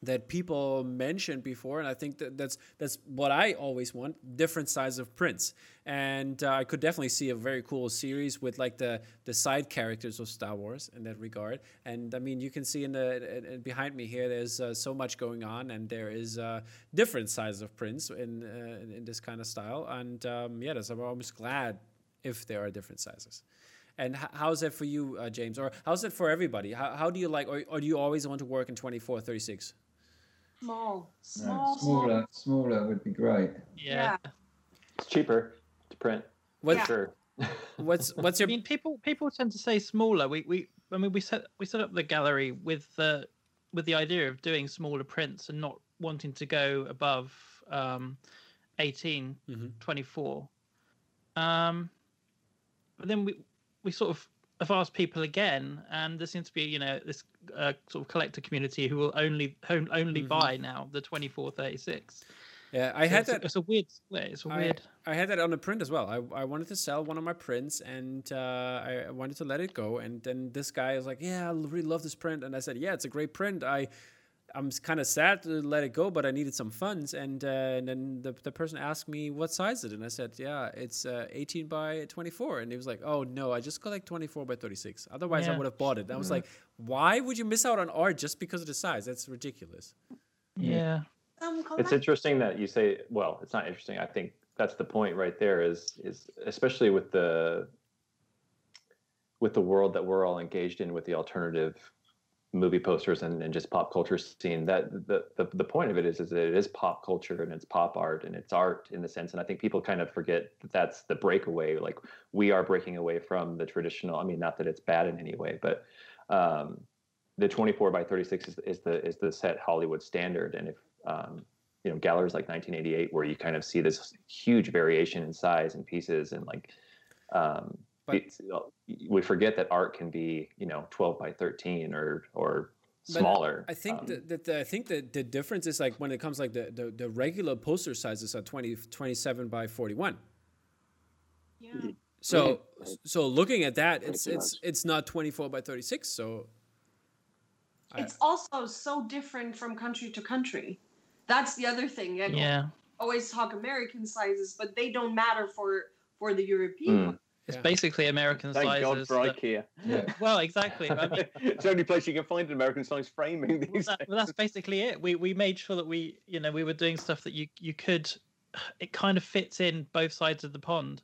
that people mentioned before, and I think that that's that's what I always want: different size of prints. And uh, I could definitely see a very cool series with like the the side characters of Star Wars in that regard. And I mean, you can see in the in, behind me here, there's uh, so much going on, and there is uh, different sizes of prints in uh, in, in this kind of style. And um, yeah, that's, I'm almost glad if there are different sizes. And how's that for you, uh, James? Or how's it for everybody? How, how do you like, or, or do you always want to work in 24, 36? Small. No, Small. smaller, smaller would be great. Yeah. Yeah. it's cheaper to print. What, Yeah. Sure. What's what's I your mean, people people tend to say smaller. We we I mean we set we set up the gallery with the with the idea of doing smaller prints and not wanting to go above um, 18, Mhm. 24. Um, but then we we sort of have asked people again, and there seems to be you know this uh, sort of collector community who will only only Mhm. buy now the 24, 36. Yeah, I So had it's, a- that. It's a weird split. It's a I, weird. I had that on a print as well. I, I wanted to sell one of my prints and uh, I wanted to let it go. And then this guy was like, "Yeah, I really love this print." And I said, "Yeah, it's a great print. I I'm kind of sad to let it go, but I needed some funds." And, uh, and then the, the person asked me what size is it, and I said, "Yeah, it's uh, 18 by 24." And he was like, "Oh no, I just got like 24 by 36. Otherwise, I would have bought it." And I was like, "Why would you miss out on art just because of the size? That's ridiculous." yeah. Some It's collect- interesting that you say. Well, it's not interesting. I think that's the point right there. Is is especially with the with the world that we're all engaged in with the alternative movie posters and, and just pop culture scene that the, the the point of it is is that it is pop culture and it's pop art and it's art in the sense and i think people kind of forget that that's the breakaway like we are breaking away from the traditional i mean not that it's bad in any way but um the 24 by 36 is, is the is the set hollywood standard. And if um you know galleries like 1988 where you kind of see this huge variation in size and pieces and like um But- it's, we forget that art can be you know 12 by 13 or or smaller I think Um, that, that the, I think that the difference is like when it comes like the, the, the regular poster sizes are 20, 27 by 41. yeah. So Right. so looking at that, it's it's it's not 24 by 36. So I- It's also so different from country to country. That's the other thing. Yeah. Yeah. Always talk American sizes, but they don't matter for for the European. Mm. One. It's Yeah. basically American Thank sizes. God for that- IKEA. Yeah. well, exactly. I mean, it's the only place you can find an American size framing well, these that, days. well, that's basically it. We we made sure that we you know we were doing stuff that you you could. It kind of fits in both sides of the pond.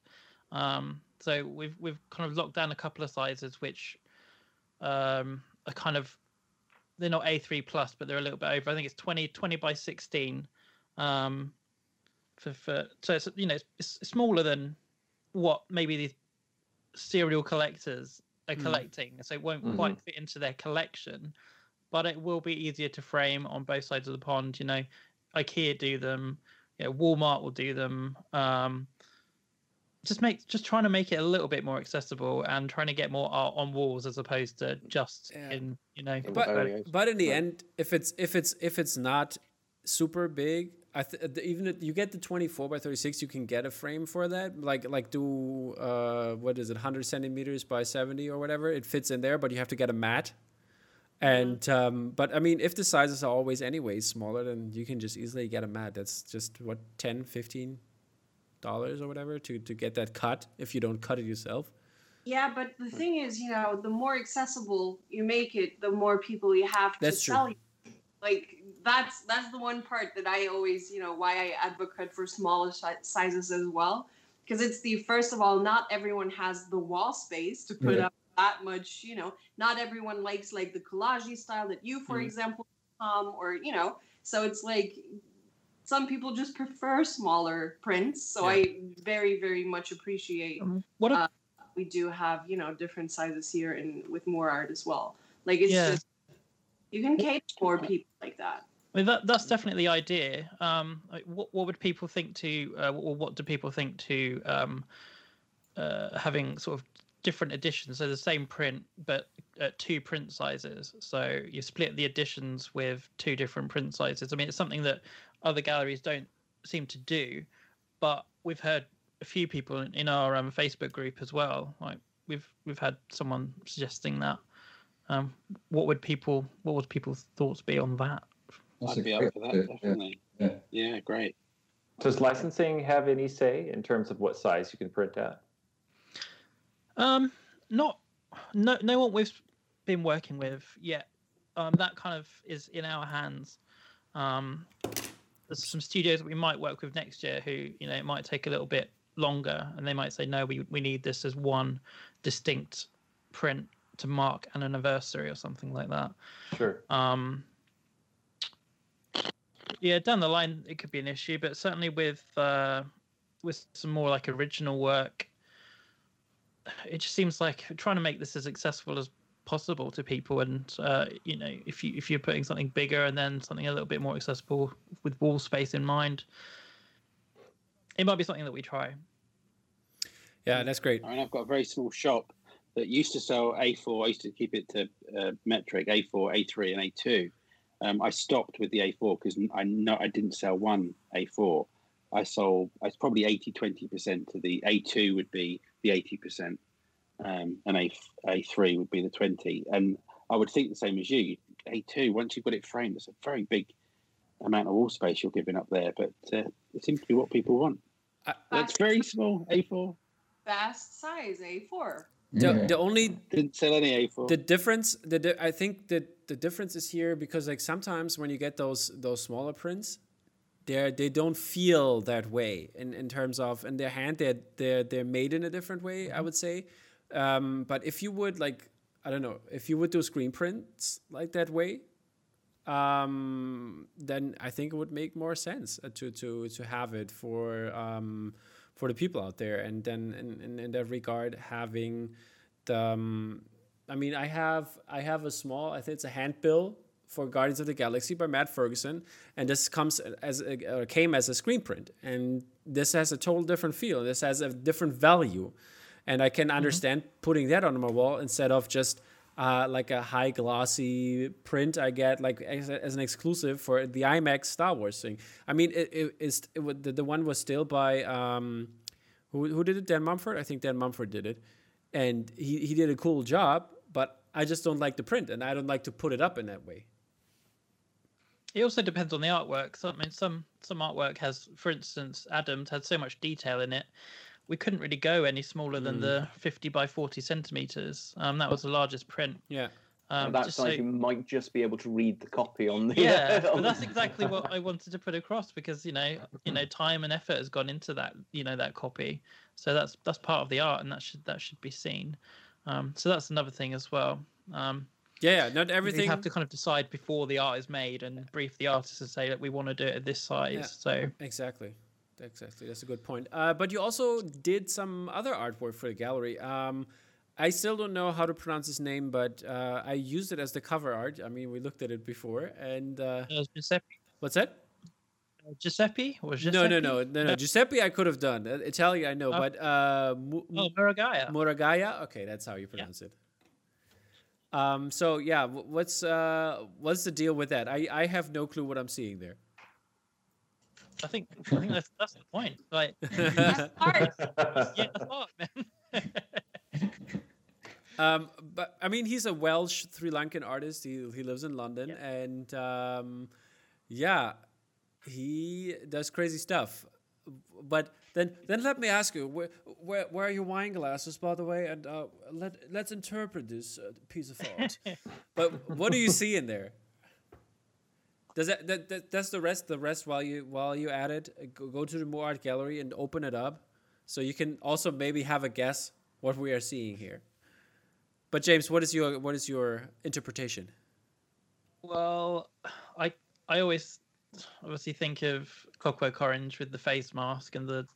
Um, so we've we've kind of locked down a couple of sizes which um, are kind of they're not A3 plus, but they're a little bit over. I think it's 20, 20 by 16. Um, for for so it's you know it's, it's smaller than what maybe the serial collectors are Mm. collecting, so it won't Mhm. quite fit into their collection. But it will be easier to frame on both sides of the pond. You know, IKEA do them, you know, Walmart will do them. Um, just make just trying to make it a little bit more accessible and trying to get more art on walls as opposed to just Yeah. in you know. But but in the Right. end, if it's if it's if it's not super big, I th- even if you get the twenty four by thirty six, you can get a frame for that. Like like do uh what is it, hundred centimeters by seventy or whatever. It fits in there, but you have to get a mat. And um, but I mean, if the sizes are always anyway smaller, then you can just easily get a mat. That's just what 10 15 dollars or whatever to to get that cut if you don't cut it yourself. Yeah, but the thing is, you know, the more accessible you make it, the more people you have to That's true. sell you. Like that's that's the one part that I always, you know, why I advocate for smaller sizes as well, because it's the first of all, not everyone has the wall space to put Yeah. up that much, you know. Not everyone likes like the collage style that you, for Mhm. example, um, or you know. So it's like some people just prefer smaller prints. So I very very much appreciate Um, what a, Uh, we do have you know different sizes here and with more art as well like it's Yeah. just you can cater more people like that I mean, that that's definitely the idea. Um, what what would people think to, uh, or what do people think to um, uh, having sort of different editions? So the same print, but at two print sizes. So you split the editions with two different print sizes. I mean, it's something that other galleries don't seem to do, but we've heard a few people in, in our um, Facebook group as well. Like we've we've had someone suggesting that. Um, what would people what would people's thoughts be on that? That's I'd be up for that, idea, yeah. definitely. Yeah. Yeah, great. Does licensing have any say in terms of what size you can print at? Um, not no no one we've been working with yet. Um, that kind of is in our hands. Um, there's some studios that we might work with next year who you know it might take a little bit longer, and they might say no, we we need this as one distinct print to mark an anniversary or something like that. Sure. Um, yeah, down the line it could be an issue, but certainly with uh, with some more like original work, it just seems like trying to make this as accessible as possible to people. And uh, you know, if you if you're putting something bigger and then something a little bit more accessible with wall space in mind, it might be something that we try. Yeah, that's great. I mean, I've got a very small shop that used to sell A4. I used to keep it to uh, metric A4, A3, and A2. Um, I stopped with the A4 because I know I didn't sell one A4. I sold, I was probably 80 20% to the A2 would be the 80%, um, and A, A3 would be the 20. And I would think the same as you. A2, once you've got it framed, it's a very big amount of wall space you're giving up there, but uh, it seems to be what people want. That's very small, A4. fast size a4 The, Yeah. the only Didn't sell any A4. the difference the di- i think that the difference is here because like sometimes when you get those those smaller prints they're they don't feel that way in, in terms of in their hand they're they're they're made in a different way i would say um, but if you would like i don't know if you would do screen prints like that way um, then I think it would make more sense uh, to to to have it for um, for the people out there, and then in, in, in that regard, having the um, I mean, I have I have a small I think it's a handbill for Guardians of the Galaxy by Matt Ferguson, and this comes as a, uh, came as a screen print, and this has a total different feel. This has a different value, and I can understand putting that on my wall instead of just uh, like a high glossy print I get like as, as an exclusive for the IMAX Star Wars thing. I mean, it, it, it's, it, the, the one was still by um, who, who did it? Dan Mumford. I think Dan Mumford did it, and he, he did a cool job. But I just don't like the print, and I don't like to put it up in that way. It also depends on the artwork. So, I mean, some some artwork has, for instance, Adams had so much detail in it. We couldn't really go any smaller than Mm. the 50 by 40 centimeters. Um, that was the largest print. Yeah. Um, and that size so- you might just be able to read the copy on the yeah, on but that's exactly what I wanted to put across because you know, you know, time and effort has gone into that, you know, that copy. So that's that's part of the art, and that should that should be seen. Um, so that's another thing as well. Um, Yeah, not everything. you have to kind of decide before the art is made and brief the artist and say that we want to do it at this size. Yeah. So Exactly. Exactly. That's a good point. Uh, but you also did some other artwork for the gallery. Um, I still don't know how to pronounce his name, but uh, I used it as the cover art. I mean, we looked at it before, and uh, Uh, Giuseppe. what's that? Giuseppe or Giuseppe? No, no, no, no, no. Giuseppe, I could have done. Uh, Italian, I know, Oh. but uh, Mu- Oh, Murugiah. Murugiah. Okay, that's how you pronounce it. Um, so yeah, what's uh, what's the deal with that? I, I have no clue what I'm seeing there. I think I think that's that's the point. Like, That's art. yeah, that's art, man. Um, but I mean, he's a Welsh Sri Lankan artist. He he lives in London, and um, yeah, he does crazy stuff. But then then let me ask you, where where, where are your wine glasses, by the way? And uh, let let's interpret this uh, piece of art. but what do you see in there? Does that, that, that that's the rest the rest while you while you at it uh, go, go to the More Art Gallery and open it up, so you can also maybe have a guess what we are seeing here. But James, what is your what is your interpretation? Well, I I always obviously think of Clockwork Orange with the face mask and the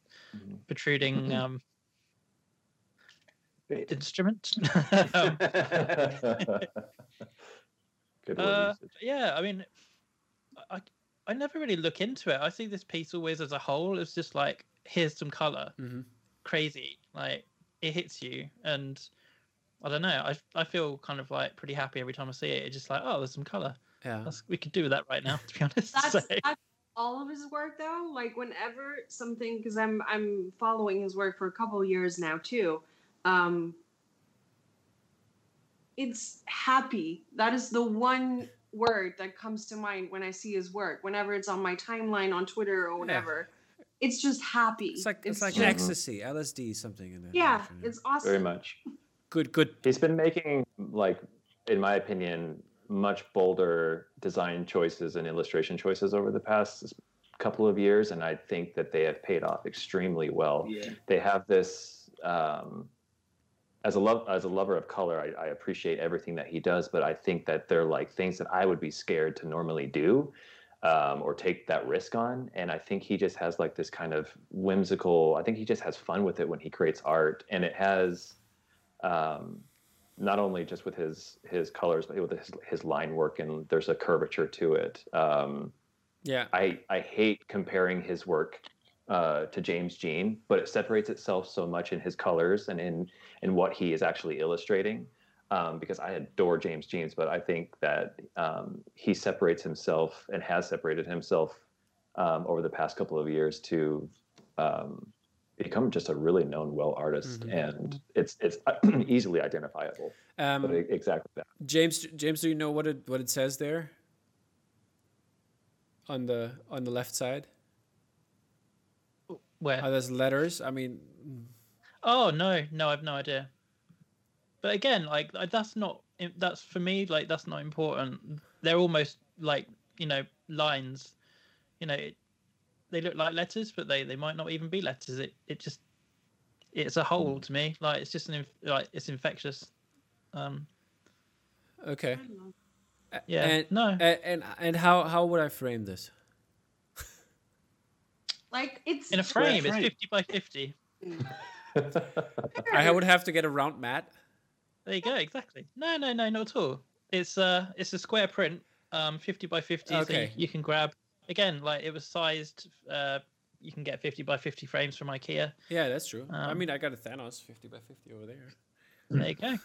protruding um, instrument. Um, Good uh, yeah, I mean, I I never really look into it. I see this piece always as a whole. It's just like here's some color, Mm-hmm. crazy, like it hits you, and I don't know. I I feel kind of like pretty happy every time I see it. It's just like oh, there's some color. Yeah. That's, we could do with that right now, to be honest. That's, So- that's all of his work though. Like whenever something, because I'm I'm following his work for a couple of years now too. Um, it's happy. That is the one word that comes to mind when I see his work. Whenever it's on my timeline on Twitter or whatever, it's just happy. It's like it's, like just- ecstasy, LSD, something in there. yeah, direction, it's awesome. Very much. good. Good. He's been making, like, in my opinion, much bolder design choices and illustration choices over the past couple of years, and I think that they have paid off extremely well. Yeah. They have this. Um, as a love as a lover of color, I, I appreciate everything that he does, but I think that they're like things that I would be scared to normally do. Um, or take that risk on. And I think he just has like this kind of whimsical. I think he just has fun with it when he creates art, and it has um, not only just with his his colors, but with his, his line work, and there's a curvature to it. Um, Yeah. I I hate comparing his work uh, to James Jean, but it separates itself so much in his colors and in in what he is actually illustrating. Um, because I adore James Jeans, but I think that um, he separates himself and has separated himself um, over the past couple of years to um, become just a really known well artist, Mhm. and it's it's easily identifiable. Um, exactly that. James, James, do you know what it what it says there? On the on the left side, Where? are there's letters? I mean, Oh no, no, I've no idea. But again, like that's not that's for me like that's not important. They're almost like you know lines. You know, it, they look like letters, but they they might not even be letters. It it just it's a whole to me. Like it's just an inf- like it's infectious. Um, okay. I don't know. A- yeah, And, no, and and and how how would I frame this? Like it's in a square frame, it's fifty by fifty. I would have to get a round mat. There you go, exactly. No, no, no, not at all. It's uh it's a square print, um, fifty by fifty. So Okay. you, you can grab again, like it was sized. Uh, you can get fifty by fifty frames from IKEA. Yeah, that's true. I Um, mean, I got a Thanos fifty by fifty over there. There you go.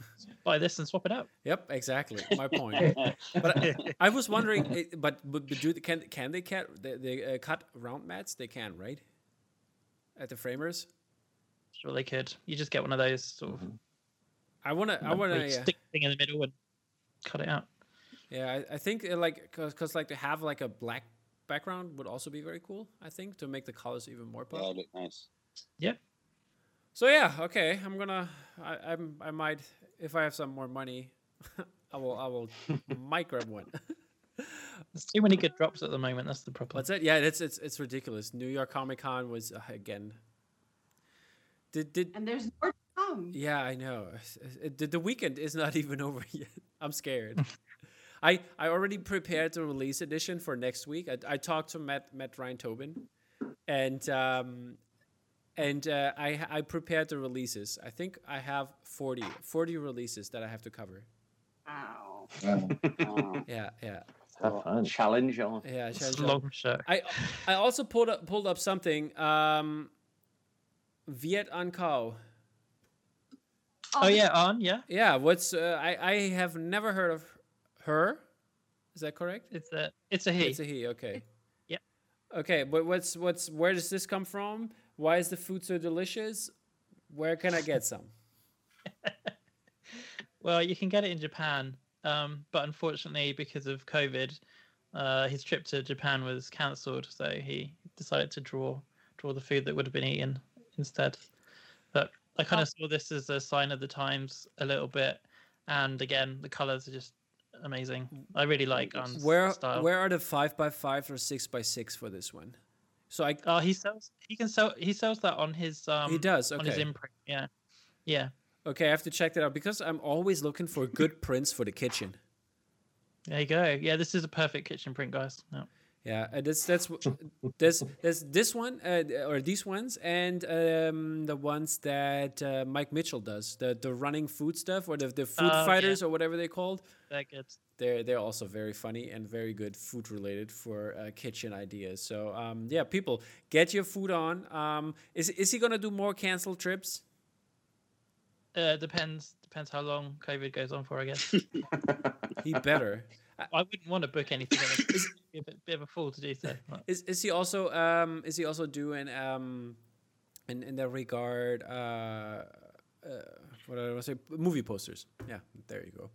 Buy this and swap it out. Yep, exactly. My point. but I, I was wondering, eh, but but, but do can can they cut they, they uh, cut round mats? They can, right? At the framers. Sure, they could. You just get one of those sort of. I wanna I wanna yeah. stick thing in the middle and cut it out. Yeah, I, I think uh, like because like to have like a black background would also be very cool. I think to make the colors even more pop. Yeah, look nice. So yeah, okay. I'm gonna. I, I'm. I might if I have some more money. I will. I will. might grab one. There's too many good drops at the moment. That's the problem. What's that? Yeah, it's it's it's ridiculous. New York Comic Con was uh, again. Did did and there's more to come. yeah I know. It- The, the weekend is not even over yet. I'm scared. I I already prepared the release edition for next week. I, I talked to Matt Matt Ryan Tobin, and um, and uh, I I prepared the releases. I think I have 40, 40 releases that I have to cover. Wow. Wow. Wow. Yeah, yeah, Have fun. Challenge on. yeah. Challenge on. long show. I I also pulled up pulled up something. Um, Viet An Cao. Oh yeah, on yeah. Yeah, what's uh, I I have never heard of her. Is that correct? It's a it's a he. It's a he. Okay. Yeah. Okay, but what's what's where does this come from? Why is the food so delicious? Where can I get some? Well, you can get it in Japan, um, but unfortunately, because of COVID, uh, his trip to Japan was cancelled. So he decided to draw draw the food that would have been eaten instead. But I kind of saw this as a sign of the times a little bit, and again, the colors are just amazing. I really like um Where style. where are the five by five or six by six for this one? So I Oh, he sells. He can sell. He sells that on his um. he does on his imprint. Yeah, yeah. okay I have to check that out because I'm always looking for good prints for the kitchen. There you go. Yeah, this is a perfect kitchen print, guys. Yeah. Yeah, uh, that's that's there's there's this one uh, or these ones and um, the ones that uh, Mike Mitchell does the the running food stuff or the the food Oh, yeah. fighters or whatever they called. They're good. They're they're also very funny and very good food related for uh, kitchen ideas. So um, yeah, people get your food on. Um, is is he gonna do more canceled trips? Uh, depends depends how long COVID goes on for, I guess. He better. I wouldn't want to book anything. on it. Be a bit, bit of a fool to do so. Is is he also um is he also doing um in in that regard uh, uh what I want to say movie posters? Yeah, there you go.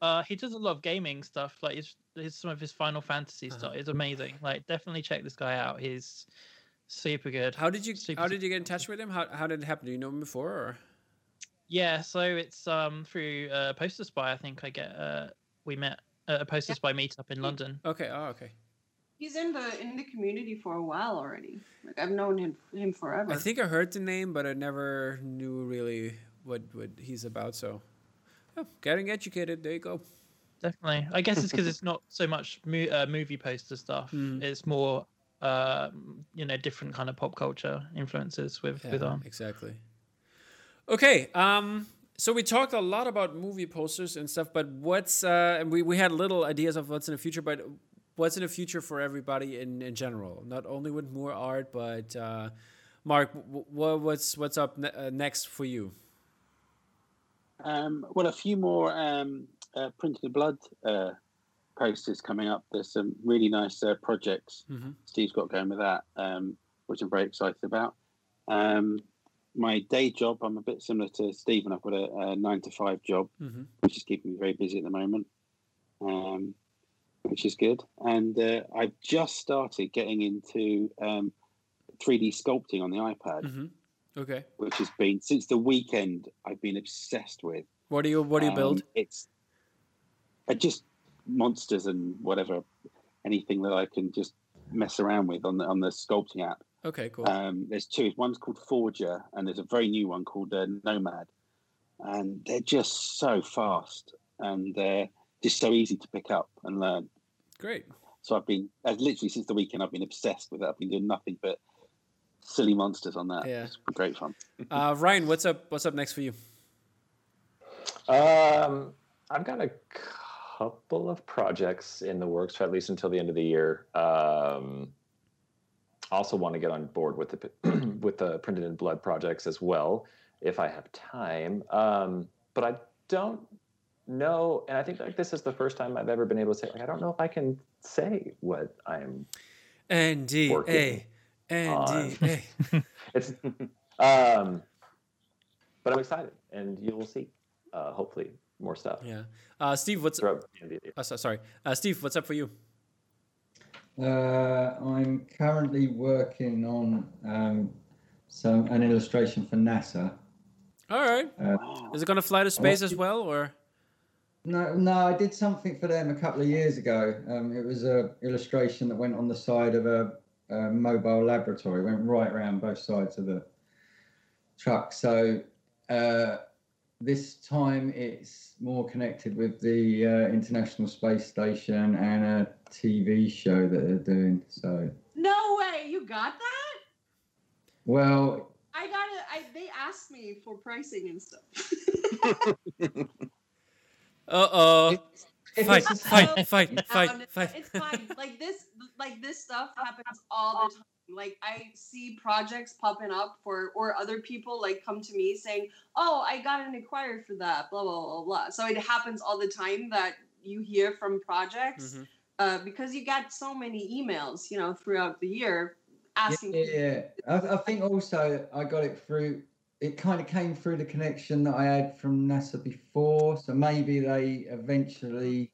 Uh, he does a lot of gaming stuff. Like his, his some of his Final Fantasy Uh-huh. stuff is amazing. Like definitely check this guy out. He's super good. How did you Super how did you get in touch with him? How how did it happen? Do you know him before or? Yeah, so it's um through uh, Poster Spy. I think I get uh we met at a Poster Spy meetup in London. Okay. Oh, okay. He's in the in the community for a while already. Like I've known him him forever. I think I heard the name, but I never knew really what what he's about. So, oh, getting educated. There you go. Definitely. I guess it's because it's not so much mo- uh, movie poster stuff. Mm. It's more, um, you know, different kind of pop culture influences with with Yeah, um. exactly. Okay. Um. So we talked a lot about movie posters and stuff, but what's uh, and we we had little ideas of what's in the future, but what's in the future for everybody in in general, not only with more art, but uh, Mark, w- what's what's up ne- uh, next for you? Um, well, a few more um, uh, printed in blood uh, posters coming up. There's some really nice uh, projects Mhm. Steve's got going with that, um, which I'm very excited about. Um, my day job, I'm a bit similar to Stephen. I've got a, a nine to five job, Mm-hmm. which is keeping me very busy at the moment, um, which is good. And uh, I've just started getting into um, 3D sculpting on the iPad, Mm-hmm. Okay. which has been since the weekend. I've been obsessed with. What do you what do you build? Um, it's uh, just monsters and whatever, anything that I can just mess around with on the on the sculpting app. Okay. Cool. Um, there's two. One's called Forger, and there's a very new one called uh, Nomad, and they're just so fast and they're just so easy to pick up and learn. Great. So I've been, uh, literally since the weekend, I've been obsessed with it. I've been doing nothing but silly monsters on that. Yeah. It's great fun. Uh, Ryan, what's up? What's up next for you? Um, I've got a couple of projects in the works, at least until the end of the year. Um, I also want to get on board with the with the printed in blood projects as well, if I have time. Um, but I don't know, and I think like this is the first time I've ever been able to say like I don't know if I can say what I'm. N D A Working N D A. It's, um, but I'm excited, and you will see, uh, hopefully, more stuff. Yeah. Uh, Steve, what's throughout the end of the year. uh, sorry, uh, Steve, what's up for you? Uh, I'm currently working on um, some an illustration for NASA. All right. Uh, Is it gonna fly to space as well, or? No, no, I did something for them a couple of years ago. Um, it was a illustration that went on the side of a, a mobile laboratory, went right around both sides of the truck. So uh, this time it's more connected with the uh, International Space Station and a TV show that they're doing. So no way, you got that? Well, I got it. I they asked me for pricing and stuff. Uh oh. if Fight, it's- fight, fight, fight, fight. It's fine. Like this, like this stuff happens all the time. Like I see projects popping up for, or other people like come to me saying, "Oh, I got an inquiry for that." Blah blah blah blah. So it happens all the time that you hear from projects Mhm. uh, because you get so many emails, you know, throughout the year Yeah, asking. yeah, yeah. I, I think also I got it through. It kind of came through the connection that I had from NASA before, so maybe they eventually,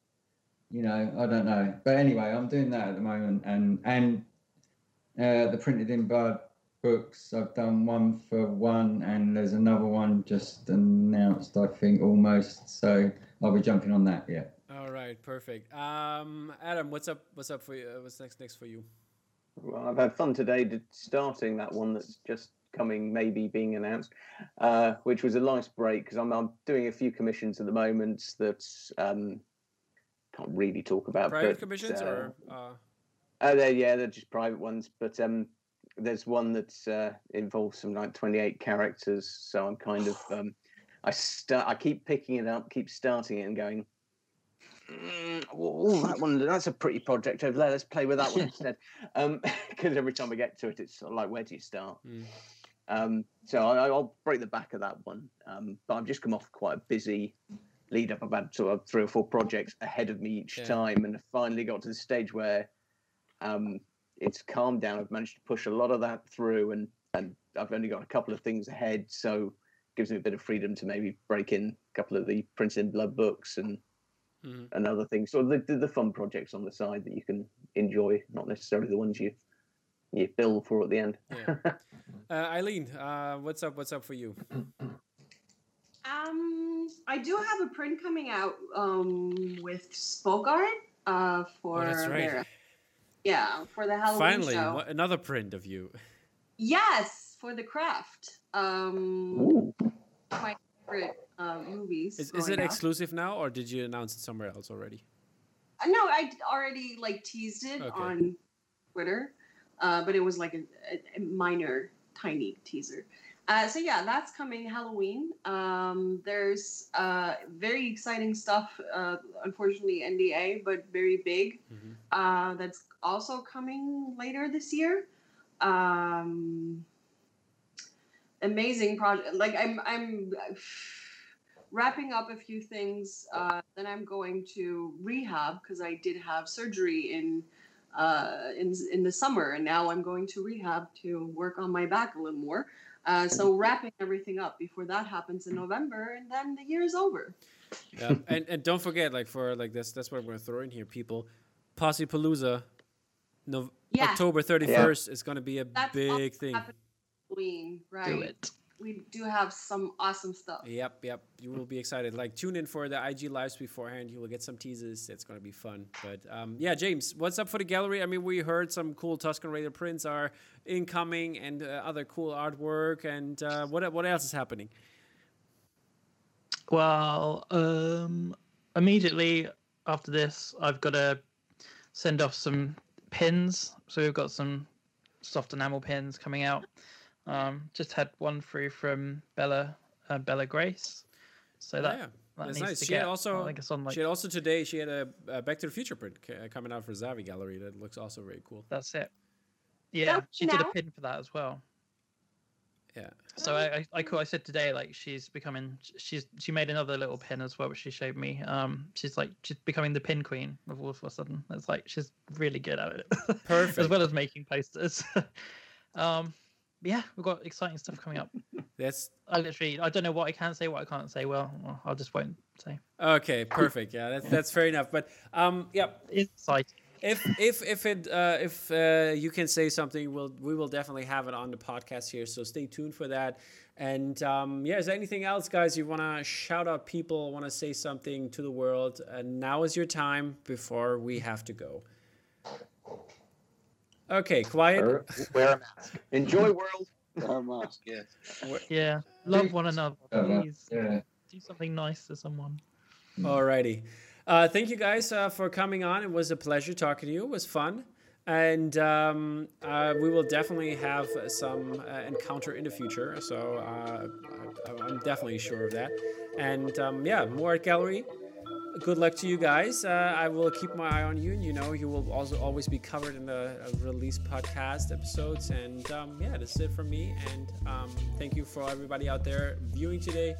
you know, I don't know. But anyway, I'm doing that at the moment, and and uh, the printed in blood books. I've done one for one, and there's another one just announced. I think almost. So I'll be jumping on that. Yeah. All right, perfect. Um, Adam, what's up? What's up for you? Uh, what's next next for you? Well, I've had fun today starting that one that's just coming, maybe being announced, uh, which was a nice break because I'm, I'm doing a few commissions at the moment that um, can't really talk about. Private but, commissions uh, or uh, Uh, they're, yeah, they're just private ones, but um, there's one that uh, involves some like 28 characters. So I'm kind of um, I start I keep picking it up, keep starting it, and going. Mm, oh, that one that's a pretty project over there. Let's play with that one instead. Because every time I get to it, it's sort of like, where do you start? mm, Um, so I, I'll break the back of that one. Um, but I've just come off quite a busy lead up. I've had sort of three or four projects ahead of me each Yeah. time, and I finally got to the stage where um, it's calmed down. I've managed to push a lot of that through, and and I've only got a couple of things ahead, so gives me a bit of freedom to maybe break in a couple of the printed in blood books and mhm. and other things. So the, the the fun projects on the side that you can enjoy, not necessarily the ones you you bill for at the end. Yeah. Uh, Eileen, uh, what's up? What's up for you? Um, I do have a print coming out um with Spoke Art uh for Oh, that's right. their- yeah for the Halloween Finally, show. wha- another print of you. Yes, for the craft. Um, my favorite uh, movies. Is, is it up. exclusive now, or did you announce it somewhere else already? Uh, no, I already like teased it Okay. on Twitter, uh, but it was like a, a, a minor, tiny teaser. Uh, so yeah, that's coming Halloween. Um, there's uh, very exciting stuff. Uh, unfortunately, NDA, but very big. Mhm. Uh, that's also coming later this year. Um, amazing project. Like I'm, I'm wrapping up a few things. Uh, then I'm going to rehab because I did have surgery in uh, in in the summer, and now I'm going to rehab to work on my back a little more. Uh, so wrapping everything up before that happens in November, and then the year is over. Yeah, and and don't forget, like for like that's that's what we're gonna throw in here, people. Posse Palooza, no, Yeah. October thirty first is gonna be a That's big thing. happening Halloween, right? Do it. We do have some awesome stuff. Yep, yep. You will be excited. Like tune in for the IG lives beforehand. You will get some teasers. It's gonna be fun. But um, yeah, James, what's up for the gallery? I mean, we heard some cool Tusken Raider prints are incoming and uh, other cool artwork. And uh, what what else is happening? Well, um, immediately after this, I've got to send off some pins. So we've got some soft enamel pins coming out. Um, just had one through from Bella uh, Bella Grace. So Oh, that, yeah, that that's needs nice. to She had also- I think it's on like she had also today. She had a, a Back to the Future print c- uh, coming out for Zavi Gallery. That looks also very cool. that's it. Yeah, she did a pin for that as well. Yeah. So I, I, I, call- I said today, like she's becoming, she's she made another little pin as well, which she showed me. Um, she's like she's becoming the pin queen of all of a sudden. It's like she's really good at it, Perfect. as well as making posters. um, but yeah, we've got exciting stuff coming up. That's I literally, I don't know what I can say, what I can't say. Well, well, I'll just won't say. okay. Perfect. Yeah, that's that's fair enough. But um, yeah, It's exciting. if if if it uh, if uh, you can say something, we'll we will definitely have it on the podcast here. So stay tuned for that. And um, yeah, is there anything else, guys? You want to shout out people? Want to say something to the world? And now is your time before we have to go. Okay, quiet. Or wear a mask. Enjoy world. Wear a mask, yeah. Yeah, love one another. Please yeah. do something nice to someone. Alrighty. Uh, thank you guys uh, for coming on. It was a pleasure talking to you. It was fun. and um, uh, we will definitely have some uh, encounter in the future. So uh, I, I'm definitely sure of that. And um, yeah, more art gallery. Good luck to you guys. Uh, I will keep my eye on you, and you know you will also always be covered in the uh, release podcast episodes. And um, yeah, this is it from me. And um, thank you for everybody out there viewing today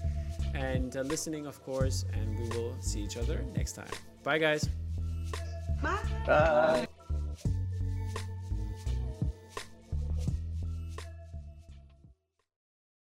and uh, listening, of course. And we will see each other next time. Bye, guys. Bye. Bye.